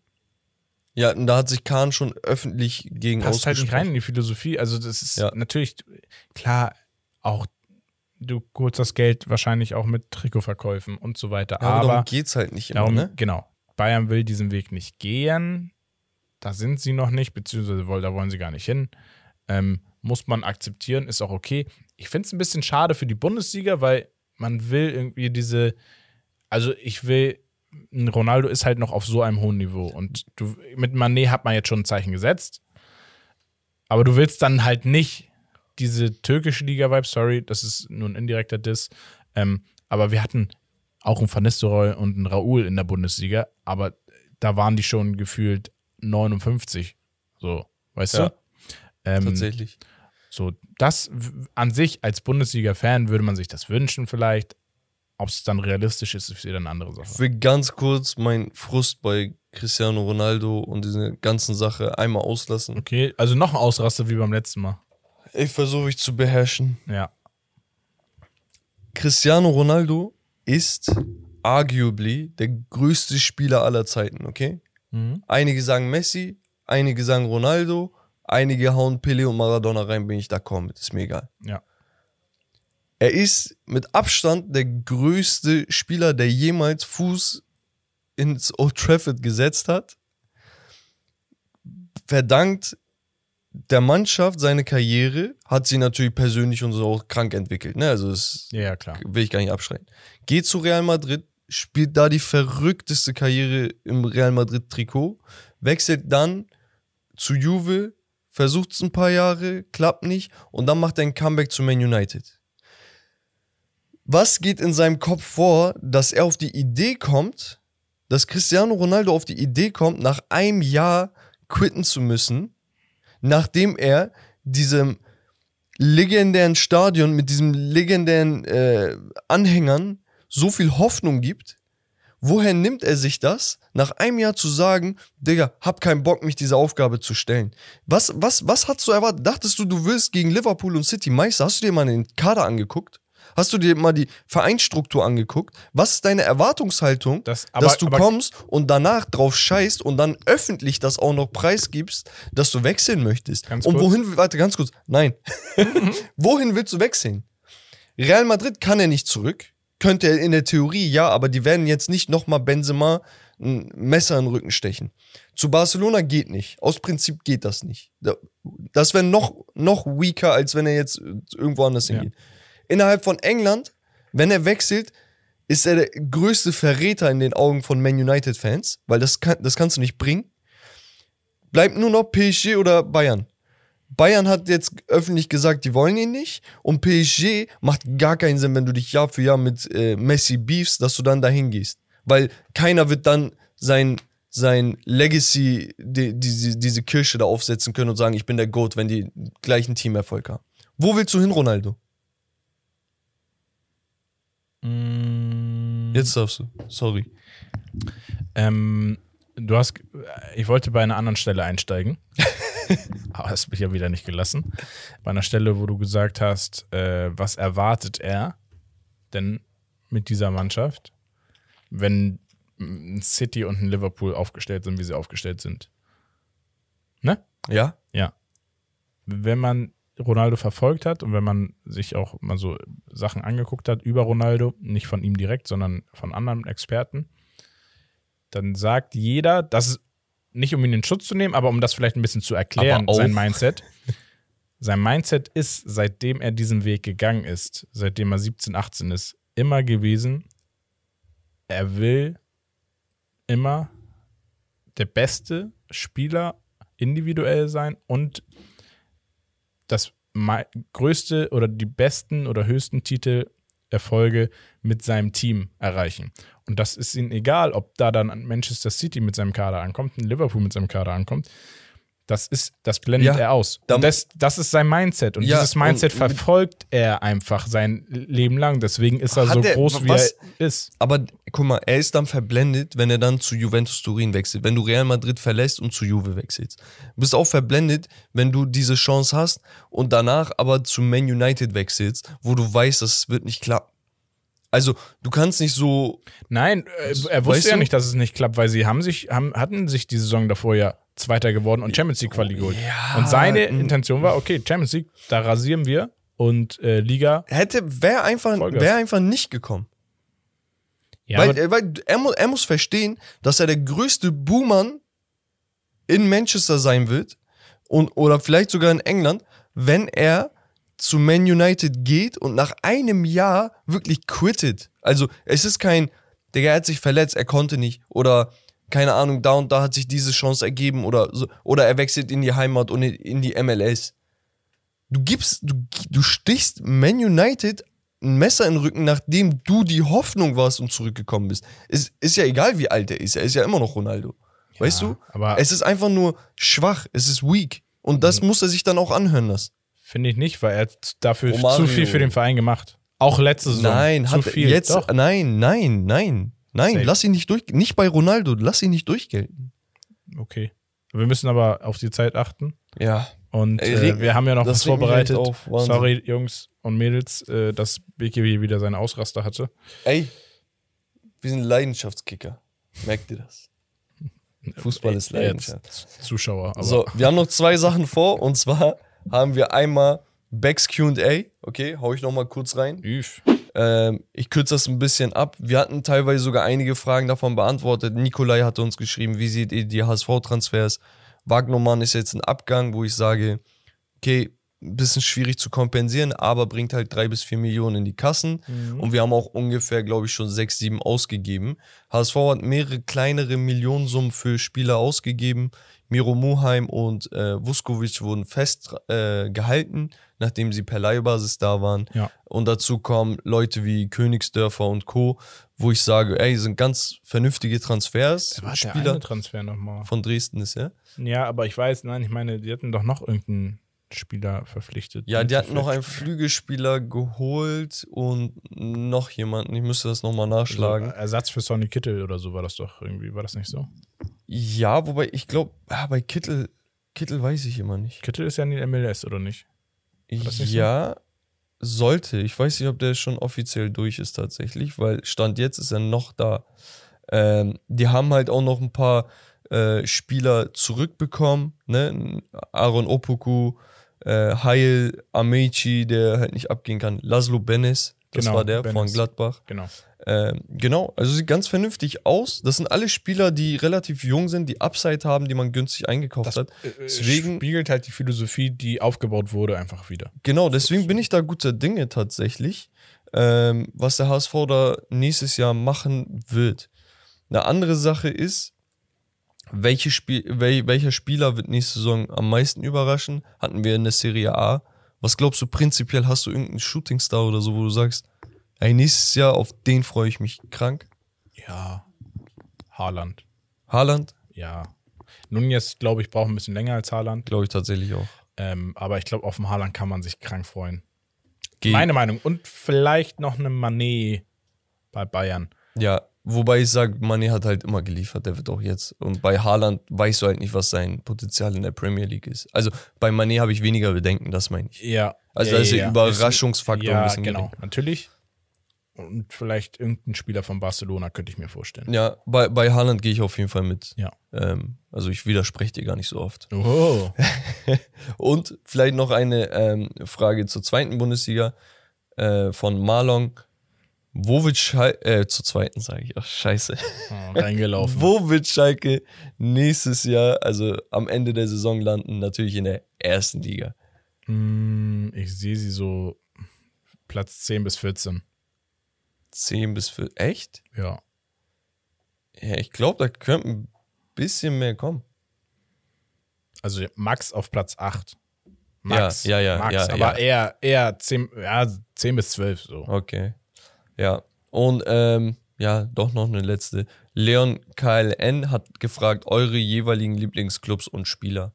Ja, und da hat sich Kahn schon öffentlich gegen Passt halt nicht rein in die Philosophie. Also das ist ja. natürlich, klar, auch du holst das Geld wahrscheinlich auch mit Trikotverkäufen und so weiter. Ja, aber, aber darum geht's halt nicht immer, darum, ne? Genau. Bayern will diesen Weg nicht gehen. Da sind sie noch nicht, beziehungsweise da wollen sie gar nicht hin. Ähm, muss man akzeptieren, ist auch okay. Ich finde es ein bisschen schade für die Bundesliga, weil man will irgendwie diese, also ich will, Ronaldo ist halt noch auf so einem hohen Niveau und du, mit Manet hat man jetzt schon ein Zeichen gesetzt, aber du willst dann halt nicht diese türkische Liga-Vibe, sorry, das ist nur ein indirekter Diss, ähm, aber wir hatten auch einen Van Nistelrooy und einen Raoul in der Bundesliga, aber da waren die schon gefühlt 59, so, weißt ja. du? Ähm, Tatsächlich. So, das an sich als Bundesliga-Fan würde man sich das wünschen, vielleicht. Ob es dann realistisch ist, ist wieder eine andere Sache. Ich will ganz kurz meinen Frust bei Cristiano Ronaldo und diese ganzen Sache einmal auslassen. Okay, also noch ein Ausraster wie beim letzten Mal. Ich versuche ich zu beherrschen. Ja. Cristiano Ronaldo ist arguably der größte Spieler aller Zeiten, okay? Mhm. Einige sagen Messi, einige sagen Ronaldo, Einige hauen Pele und Maradona rein, bin ich d'accord mit. Ist mir egal. Ja. Er ist mit Abstand der größte Spieler, der jemals Fuß ins Old Trafford gesetzt hat. Verdankt der Mannschaft seine Karriere, hat sie natürlich persönlich und so auch krank entwickelt. Ne? Also das ja, klar. will ich gar nicht abschreiten. Geht zu Real Madrid, spielt da die verrückteste Karriere im Real Madrid-Trikot, wechselt dann zu Juve, versucht es ein paar Jahre, klappt nicht und dann macht er ein Comeback zu Man United. Was geht in seinem Kopf vor, dass er auf die Idee kommt, dass Cristiano Ronaldo auf die Idee kommt, nach einem Jahr quitten zu müssen, nachdem er diesem legendären Stadion mit diesem legendären äh, Anhängern so viel Hoffnung gibt Woher nimmt er sich das, nach einem Jahr zu sagen, Digga, hab keinen Bock, mich dieser Aufgabe zu stellen? Was, was, was hast du erwartet? Dachtest du, du willst gegen Liverpool und City Meister? Hast du dir mal den Kader angeguckt? Hast du dir mal die Vereinsstruktur angeguckt? Was ist deine Erwartungshaltung, Das- aber- dass du kommst und danach drauf scheißt und dann öffentlich das auch noch preisgibst, dass du wechseln möchtest? Ganz und kurz. wohin, warte, ganz kurz, nein. wohin willst du wechseln? Real Madrid kann er nicht zurück. Könnte er in der Theorie, ja, aber die werden jetzt nicht nochmal Benzema ein Messer in den Rücken stechen. Zu Barcelona geht nicht. Aus Prinzip geht das nicht. Da- Das wäre noch, noch weaker, als wenn er jetzt irgendwo anders Ja. hingeht. Innerhalb von England, wenn er wechselt, ist er der größte Verräter in den Augen von Man United-Fans, weil das, kann, das kannst du nicht bringen. Bleibt nur noch PSG oder Bayern. Bayern hat jetzt öffentlich gesagt, die wollen ihn nicht. Und PSG macht gar keinen Sinn, wenn du dich Jahr für Jahr mit äh, Messi beefst, dass du dann dahin gehst. Weil keiner wird dann sein, sein Legacy, die, diese, diese Kirche da aufsetzen können und sagen, ich bin der GOAT, wenn die gleichen Teamerfolg haben. Wo willst du hin, Ronaldo? Mm, Jetzt darfst du. Sorry. Ähm, du hast, ich wollte bei einer anderen Stelle einsteigen, aber hast mich ja wieder nicht gelassen. Bei einer Stelle, wo du gesagt hast, äh, was erwartet er denn mit dieser Mannschaft, wenn ein City und ein Liverpool aufgestellt sind, wie sie aufgestellt sind? Ne? Ja? Ja. Wenn man Ronaldo verfolgt hat und wenn man sich auch mal so Sachen angeguckt hat über Ronaldo, nicht von ihm direkt, sondern von anderen Experten, dann sagt jeder, das ist nicht um ihn in Schutz zu nehmen, aber um das vielleicht ein bisschen zu erklären, sein Mindset. Sein Mindset ist, seitdem er diesen Weg gegangen ist, seitdem er 17, 18 ist, immer gewesen, er will immer der beste Spieler individuell sein und das größte oder die besten oder höchsten Titel Erfolge mit seinem Team erreichen. Und das ist ihm egal, ob da dann ein Manchester City mit seinem Kader ankommt, ein Liverpool mit seinem Kader ankommt. Das ist, das blendet Ja, er aus. das, das ist sein Mindset. Und Ja, dieses Mindset und verfolgt er einfach sein Leben lang. Deswegen ist er so er- groß, wie was- er ist. Aber guck mal, er ist dann verblendet, wenn er dann zu Juventus Turin wechselt. Wenn du Real Madrid verlässt und zu Juve wechselst. Du bist auch verblendet, wenn du diese Chance hast und danach aber zu Man United wechselst, wo du weißt, das wird nicht klappen. Also, du kannst nicht so. Nein, äh, er Weißt wusste ja du? nicht, dass es nicht klappt, weil sie haben sich, haben, hatten sich die Saison davor ja Zweiter geworden und Champions League Quali geholt. Ja, und seine mm. Intention war, okay, Champions League, da rasieren wir und äh, Liga. Hätte, wäre einfach, wär einfach nicht gekommen. Ja, weil äh, weil er, mu er muss verstehen, dass er der größte Boomer in Manchester sein wird und, oder vielleicht sogar in England, wenn er zu Man United geht und nach einem Jahr wirklich quittet. Also es ist kein, Digga, er hat sich verletzt, er konnte nicht oder keine Ahnung, da und da hat sich diese Chance ergeben oder so, oder er wechselt in die Heimat und in- die MLS. Du gibst, du, du stichst Man United ein Messer in den Rücken, nachdem du die Hoffnung warst und zurückgekommen bist. Es ist ja egal, wie alt er ist. Er ist ja immer noch Ronaldo. Weißt du? aber- es ist einfach nur schwach. Es ist weak. Und das muss er sich dann auch anhören lassen. Finde ich nicht, weil er hat dafür Romario. zu viel für den Verein gemacht. Auch letzte Saison. Nein, zu hat viel. jetzt. Doch. Nein, nein, nein. Nein, Safe. lass ihn nicht durch. Nicht bei Ronaldo, lass ihn nicht durchgelten. Okay. Wir müssen aber auf die Zeit achten. Ja. Und äh, wir haben ja noch das was vorbereitet. auf. Sorry, Jungs und Mädels, äh, dass BKW wieder seine Ausraster hatte. Ey, wir sind Leidenschaftskicker. Merkt ihr das? Fußball ist Leidenschaft. Zuschauer. So, wir haben noch zwei Sachen vor. Und zwar haben wir einmal Becks QA. Okay, hau ich nochmal kurz rein. Üf. Ähm, ich kürze das ein bisschen ab. Wir hatten teilweise sogar einige Fragen davon beantwortet. Nikolai hatte uns geschrieben, wie seht ihr die HSV-Transfers? Wagnermann ist jetzt ein Abgang, wo ich sage, okay, ein bisschen schwierig zu kompensieren, aber bringt halt drei bis vier Millionen in die Kassen. Und wir haben auch ungefähr, glaube ich, schon sechs, sieben ausgegeben. HSV hat mehrere kleinere Millionensummen für Spieler ausgegeben. Miro Muheim und äh, Vuskovic wurden fest äh, nachdem sie per Leihbasis da waren. Ja. Und dazu kommen Leute wie Königsdörfer und Co., wo ich sage, ey, sind ganz vernünftige Transfers. War der Spieler eine Transfer nochmal? von Dresden ist er. Ja, aber ich weiß, nein, ich meine, die hatten doch noch irgendeinen Spieler verpflichtet. Ja, die hatten noch einen Flügelspieler geholt und noch jemanden. Ich müsste das nochmal nachschlagen. Also, Ersatz für Sonny Kittel oder so war das doch irgendwie, war das nicht so? Ja, wobei ich glaube, ja, bei Kittel, Kittel weiß ich immer nicht. Kittel ist ja in die MLS, oder nicht? nicht so? Ja, sollte, ich weiß nicht, ob der schon offiziell durch ist tatsächlich, weil Stand jetzt ist er noch da. Ähm, die haben halt auch noch ein paar äh, Spieler zurückbekommen, ne? Aaron Opoku, äh, Heil Amechi, der halt nicht abgehen kann, Laszlo Benes, das Genau, war der von Benes. Gladbach. Genau. Ähm, genau, also sieht ganz vernünftig aus. Das sind alle Spieler, die relativ jung sind, die Upside haben, die man günstig eingekauft Das hat. äh, Deswegen- spiegelt halt die Philosophie, die aufgebaut wurde, einfach wieder. Genau, deswegen bin ich da guter Dinge tatsächlich, ähm, was der HSV da nächstes Jahr machen wird. Eine andere Sache ist, welche Spiel, wel, welcher Spieler wird nächste Saison am meisten überraschen? Hatten wir in der Serie A. Was glaubst du prinzipiell? Hast du irgendeinen Shootingstar oder so, wo du sagst, ey, nächstes Jahr auf den freue ich mich krank? Ja. Haaland. Haaland? Ja. Nunez, glaube ich, braucht ein bisschen länger als Haaland. Glaube ich tatsächlich auch. Ähm, aber ich glaube, auf dem Haaland kann man sich krank freuen. Ge- Meine Meinung. Und vielleicht noch eine Manet bei Bayern. Ja, wobei ich sage, Mané hat halt immer geliefert, der wird auch jetzt. Und bei Haaland weißt du halt nicht, was sein Potenzial in der Premier League ist. Also bei Mané habe ich weniger Bedenken, das meine ich. Ja. Also ja, da ist der ja. Überraschungsfaktor ja, ein bisschen genau, gering. natürlich. Und vielleicht irgendein Spieler von Barcelona könnte ich mir vorstellen. Ja, bei, bei Haaland gehe ich auf jeden Fall mit. Ja. Ähm, also ich widerspreche dir gar nicht so oft. Oh. Und vielleicht noch eine ähm, Frage zur zweiten Bundesliga äh, von Marlon. Wo wird Schalke, äh, zur zweiten sage ich, ach scheiße. oh reingelaufen. Wo wird Schalke nächstes Jahr, also am Ende der Saison landen? Natürlich in der ersten Liga. Hm, ich sehe sie so Platz 10 bis 14. 10 bis 4. Echt? Ja. Ja, ich glaube, da könnte ein bisschen mehr kommen. Also Max auf Platz 8. Max. Ja, ja, ja, Max, ja, aber ja. eher, eher 10, ja, 10 bis 12 so. Okay. Ja. Und ähm, ja, doch noch eine letzte. Leon KLN hat gefragt, eure jeweiligen Lieblingsclubs und Spieler.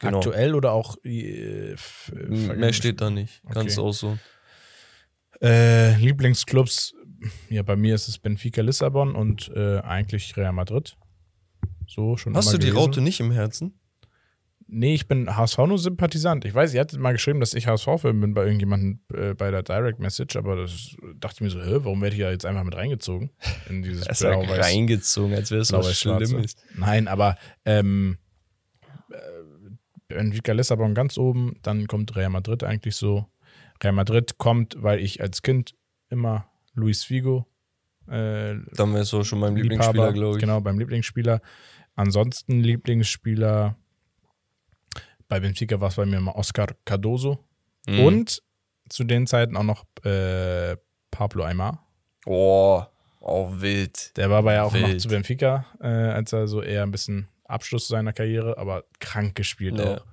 Genau. Aktuell oder auch äh, Mehr steht da nicht. Okay. Kannst du auch so. Äh, Lieblingsclubs, ja, bei mir ist es Benfica Lissabon und äh, eigentlich Real Madrid. So schon Hast du die gewesen. Raute nicht im Herzen? Nee, ich bin HSV nur Sympathisant. Ich weiß, ihr hattet mal geschrieben, dass ich HSV-Fan bin bei irgendjemandem äh, bei der Direct Message, aber das dachte ich mir so, hä, warum werde ich da jetzt einfach mit reingezogen? In dieses Es ist ja blau-weiß- reingezogen, als wäre es was. Schlimmes. Nein, aber ähm, äh, Benfica Lissabon ganz oben, dann kommt Real Madrid eigentlich so. Real Madrid kommt, weil ich als Kind immer Luis Figo äh, Dann wärst du auch schon Liebhaber, Lieblingsspieler, glaube ich. Genau, beim Lieblingsspieler. Ansonsten Lieblingsspieler bei Benfica war es bei mir immer Oscar Cardoso. Mhm. Und zu den Zeiten auch noch äh, Pablo Aymar. Oh, auch wild. Der war aber ja auch noch Wild. zu Benfica, äh, als er so eher ein bisschen Abschluss seiner Karriere, aber krank gespielt Ja. auch.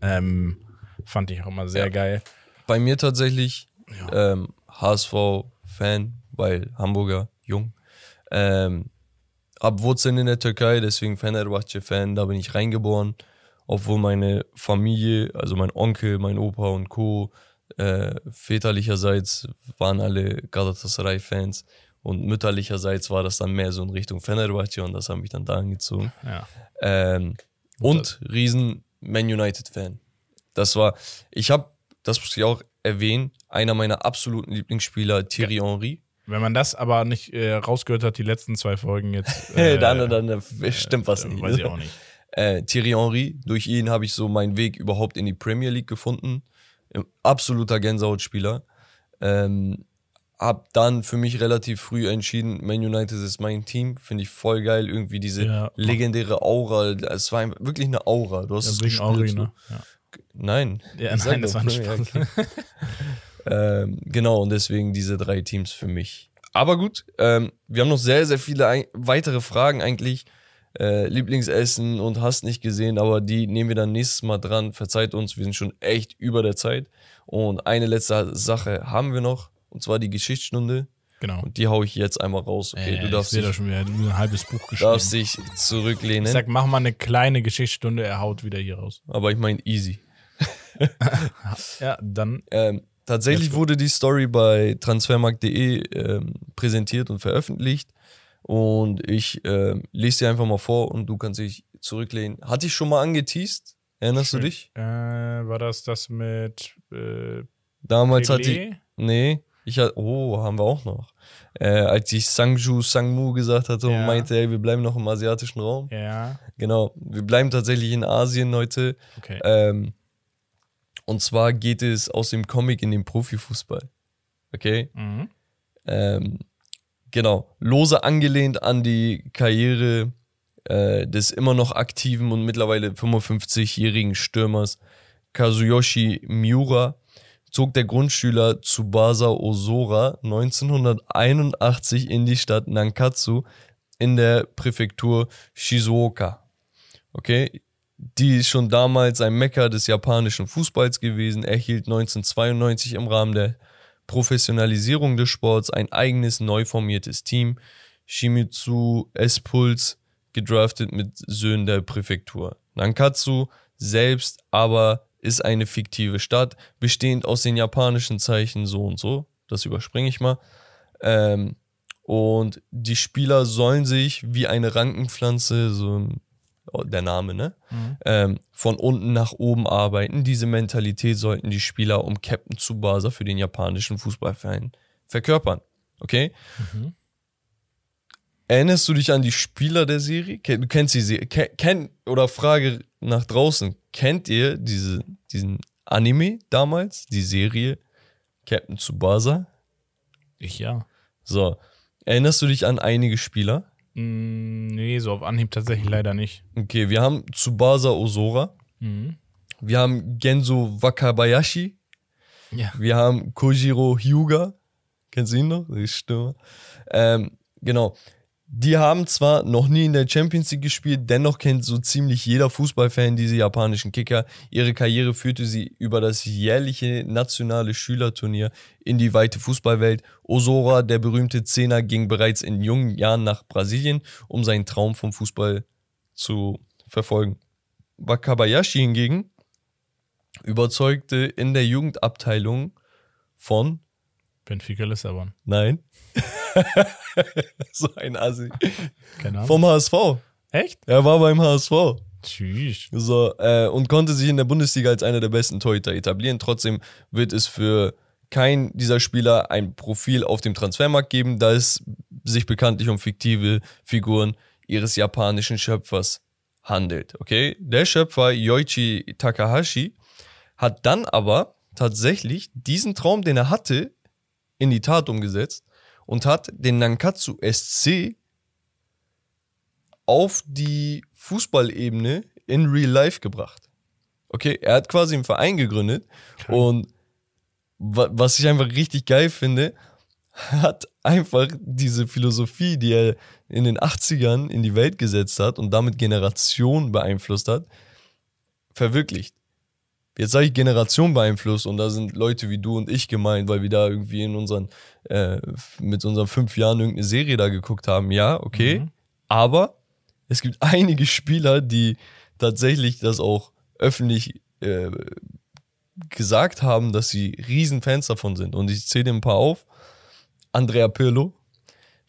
Ähm, fand ich auch immer sehr Ja. geil. Bei mir tatsächlich Ja. ähm, HSV-Fan, weil Hamburger, jung. Ähm, hab Wurzeln in der Türkei, deswegen Fenerbahce-Fan, da bin ich reingeboren. Obwohl meine Familie, also mein Onkel, mein Opa und Co. Äh, väterlicherseits waren alle Galatasaray-Fans und mütterlicherseits war das dann mehr so in Richtung Fenerbahce und das hat mich dann da angezogen. Ja. Ähm, und riesen Man United-Fan. Das war, ich habe, das muss ich auch erwähnen, einer meiner absoluten Lieblingsspieler, Thierry Henry. Wenn man das aber nicht äh, rausgehört hat, die letzten zwei Folgen jetzt. Äh, Äh, dann, dann, dann stimmt was äh, nicht. Weiß ich auch nicht. Äh, Thierry Henry, durch ihn habe ich so meinen Weg überhaupt in die Premier League gefunden. Ähm, Absoluter Gänsehautspieler. Ähm, hab dann für mich relativ früh entschieden, Man United ist mein Team. Finde ich voll geil. Irgendwie diese Ja. legendäre Aura. Es war wirklich eine Aura. Du hast Ja, es gespürt. So. ne? Ja. Nein. Ja, nein, das war ein ne, ja, Spaß. okay. ähm, genau, und deswegen diese drei Teams für mich. Aber gut, ähm, wir haben noch sehr, sehr viele weitere Fragen eigentlich. Äh, Lieblingsessen und hast nicht gesehen, aber die nehmen wir dann nächstes Mal dran. Verzeiht uns, wir sind schon echt über der Zeit. Und eine letzte Sache haben wir noch, und zwar die Geschichtsstunde. Genau. Und die hau ich jetzt einmal raus. Okay, Äh, du darfst ich sehe da schon wieder ein halbes Buch geschrieben. darfst dich zurücklehnen. ich sag, mach mal eine kleine Geschichtsstunde, er haut wieder hier raus. aber ich meine easy. Ja, dann Ähm, tatsächlich wurde die Story bei transfermarkt.de ähm, präsentiert und veröffentlicht. Und ich ähm, lese dir einfach mal vor und du kannst dich zurücklehnen. Hatte ich schon mal angeteased? Erinnerst du dich? äh, war das das mit äh, Damals hatte ich. Nee, ich hatte. Oh, haben wir auch noch. Äh, als ich Sangju Sangmu gesagt hatte und Ja. meinte, ey, wir bleiben noch im asiatischen Raum. Ja, Genau, wir bleiben tatsächlich in Asien heute. okay. Ähm, und zwar geht es aus dem Comic in den Profifußball. Okay? Mhm. Ähm, genau, lose angelehnt an die Karriere äh, des immer noch aktiven und mittlerweile 55-jährigen Stürmers Kazuyoshi Miura zog der Grundschüler Tsubasa Osora 1981 in die Stadt Nankatsu in der Präfektur Shizuoka. Okay, die ist schon damals ein Mecker des japanischen Fußballs gewesen, erhielt 1992 im Rahmen der Professionalisierung des Sports ein eigenes neu formiertes Team, Shimizu S-Puls, gedraftet mit Söhnen der Präfektur. Nankatsu selbst aber ist eine fiktive Stadt, bestehend aus den japanischen Zeichen so und so. Das überspringe ich mal. Ähm, und die Spieler sollen sich wie eine Rankenpflanze, so ein, der Name, ne? Ähm, von unten nach oben arbeiten. Diese Mentalität sollten die Spieler um Captain Tsubasa für den japanischen Fußballverein verkörpern. Okay? Erinnerst du dich an die Spieler der Serie? Du kennst die Serie. Ken, kenn, oder Frage nach draußen. Kennt ihr diese, diesen Anime damals? Die Serie Captain Tsubasa? Ich ja. So. Erinnerst du dich an einige Spieler? Mm, nee, so auf Anhieb tatsächlich leider nicht. Okay, wir haben Tsubasa Osora. Mhm. Wir haben Genzo Wakabayashi. Ja. Wir haben Kojiro Hyuga. Kennst du ihn noch? Der Stürmer. Ähm, genau. Die haben zwar noch nie in der Champions League gespielt, dennoch kennt so ziemlich jeder Fußballfan diese japanischen Kicker. Ihre Karriere führte sie über das jährliche nationale Schülerturnier in die weite Fußballwelt. Osora, der berühmte Zehner, ging bereits in jungen Jahren nach Brasilien, um seinen Traum vom Fußball zu verfolgen. Wakabayashi hingegen überzeugte in der Jugendabteilung von Benfica Lissabon. Nein. so ein Assi. Keine Ahnung. Vom HSV. Echt? Er war beim HSV. Tschüss. So, äh, und konnte sich in der Bundesliga als einer der besten Torhüter etablieren. Trotzdem wird es für keinen dieser Spieler ein Profil auf dem Transfermarkt geben, da es sich bekanntlich um fiktive Figuren ihres japanischen Schöpfers handelt. Okay? Der Schöpfer Yoichi Takahashi hat dann aber tatsächlich diesen Traum, den er hatte, in die Tat umgesetzt und hat den Nankatsu SC auf die Fußballebene in Real Life gebracht. Okay, er hat quasi einen Verein gegründet und wa was ich einfach richtig geil finde, hat einfach diese Philosophie, die er in den 80ern in die Welt gesetzt hat und damit Generationen beeinflusst hat, verwirklicht. Jetzt sage ich Generation beeinflusst und da sind Leute wie du und ich gemeint, weil wir da irgendwie in unseren, äh, mit unseren fünf Jahren irgendeine Serie da geguckt haben. Ja, okay. Mhm. Aber es gibt einige Spieler, die tatsächlich das auch öffentlich äh, gesagt haben, dass sie Riesenfans davon sind. Und ich zähle ein paar auf. Andrea Pirlo,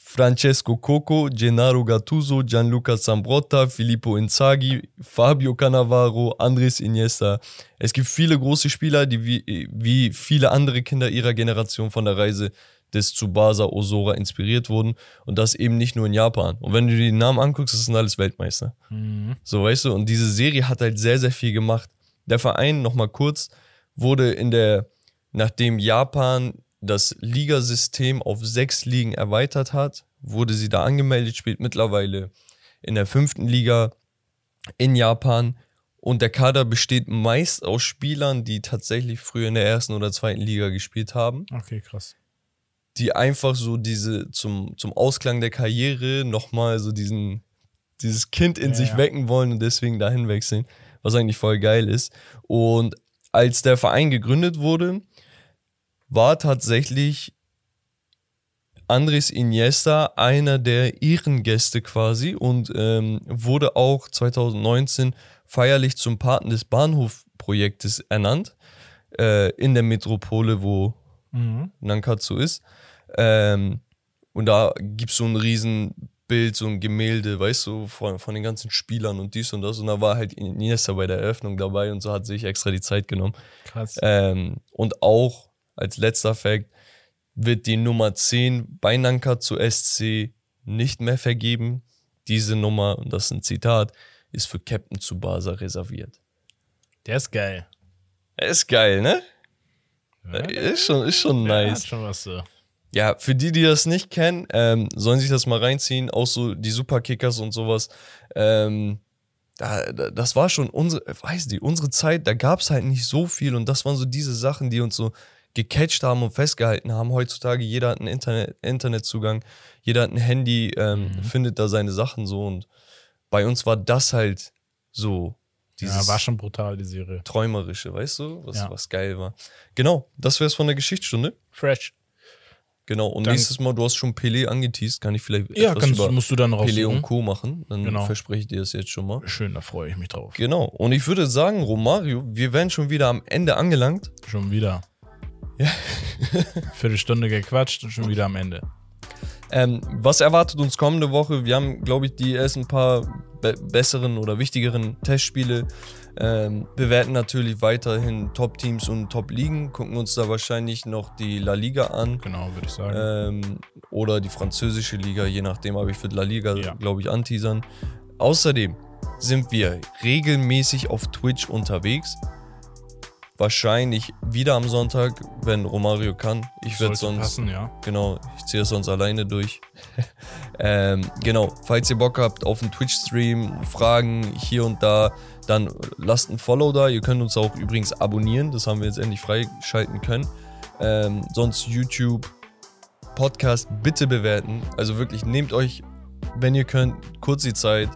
Francesco Coco, Gennaro Gattuso, Gianluca Zambrotta, Filippo Inzaghi, Fabio Cannavaro, Andres Iniesta. Es gibt viele große Spieler, die wie, wie viele andere Kinder ihrer Generation von der Reise des Tsubasa Osora inspiriert wurden und das eben nicht nur in Japan. Und wenn du dir die Namen anguckst, das sind alles Weltmeister. Mhm. So, weißt du, und diese Serie hat halt sehr, sehr viel gemacht. Der Verein, nochmal kurz, wurde in der, nachdem Japan das Ligasystem auf sechs Ligen erweitert hat, wurde sie da angemeldet, spielt mittlerweile in der fünften Liga in Japan. Und der Kader besteht meist aus Spielern, die tatsächlich früher in der ersten oder zweiten Liga gespielt haben Okay, krass. die einfach so diese zum, zum Ausklang der Karriere nochmal so diesen, dieses Kind in Ja, sich ja. wecken wollen und deswegen dahin wechseln, was eigentlich voll geil ist. Und als der Verein gegründet wurde, war tatsächlich Andres Iniesta einer der Ehrengäste quasi und ähm, wurde auch 2019 feierlich zum Paten des Bahnhofprojektes ernannt äh, in der Metropole, wo Mhm. Nankatsu ist. Ähm, und da gibt es so ein Riesenbild, so ein Gemälde, weißt du, von, von den ganzen Spielern und dies und das. Und da war halt Iniesta bei der Eröffnung dabei und so hat sich extra die Zeit genommen. Krass. Ähm, und auch als letzter Fact, wird die Nummer 10 bei Nankatsu SC nicht mehr vergeben. Diese Nummer, und das ist ein Zitat, ist für Captain Tsubasa reserviert. Der ist geil. Er ist geil, ne? Ja, Ist schon, ist schon nice. hat schon was so. Ja, für die, die das nicht kennen, ähm, sollen sich das mal reinziehen. Auch so die Superkickers und sowas. Ähm, da, da, das war schon unsere, weiß die, unsere Zeit, da gab es halt nicht so viel und das waren so diese Sachen, die uns so gecatcht haben und festgehalten haben. Heutzutage, jeder hat einen Internet, Internetzugang, jeder hat ein Handy, ähm, findet da seine Sachen so und bei uns war das halt so Ja, war schon brutal, die Serie. Träumerische, weißt du, was, Ja. was geil war. Genau, das wäre es von der Geschichtsstunde. Fresh. Genau, und Dann- nächstes Mal, du hast schon Pelé angeteased, kann ich vielleicht Ja, etwas kannst, über musst du dann Pelé und. Co. machen. Dann Genau. verspreche ich dir das jetzt schon mal. Schön, da freue ich mich drauf. Genau, und ich würde sagen, Romario, wir wären schon wieder am Ende angelangt. Schon wieder. Ja. Viertelstunde gequatscht und schon wieder am Ende. Ähm, was erwartet uns kommende Woche? Wir haben, glaube ich, die ersten paar be besseren oder wichtigeren Testspiele. Ähm, bewerten natürlich weiterhin Top-Teams und Top-Ligen. Gucken uns da wahrscheinlich noch die La Liga an. Genau, würde ich sagen. ähm, oder die französische Liga, je nachdem, aber ich würde La Liga, Ja. glaube ich, anteasern. Außerdem sind wir regelmäßig auf Twitch unterwegs. Wahrscheinlich wieder am Sonntag, wenn Romario kann. Ich werde sonst, passen, ja. genau, ich ziehe es sonst alleine durch. ähm, genau, falls ihr Bock habt auf einen Twitch-Stream, Fragen hier und da, dann lasst ein Follow da. Ihr könnt uns auch übrigens abonnieren, das haben wir jetzt endlich freischalten können. Ähm, sonst YouTube, Podcast bitte bewerten. Also wirklich, nehmt euch, wenn ihr könnt, kurz die Zeit.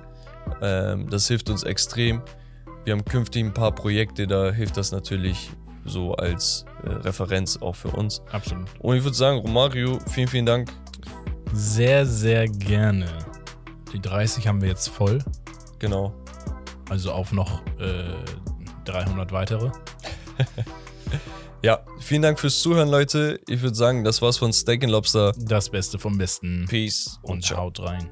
Ähm, das hilft uns extrem. Wir haben künftig ein paar Projekte, da hilft das natürlich so als äh, Referenz auch für uns. Absolut. Und ich würde sagen, Romario, vielen, vielen Dank. Sehr, sehr gerne. Die 30 haben wir jetzt voll. Genau. Also auf noch äh, 300 weitere. Ja, vielen Dank fürs Zuhören, Leute. Ich würde sagen, das war's von Steak Lobster. Das Beste vom Besten. Peace Und haut rein.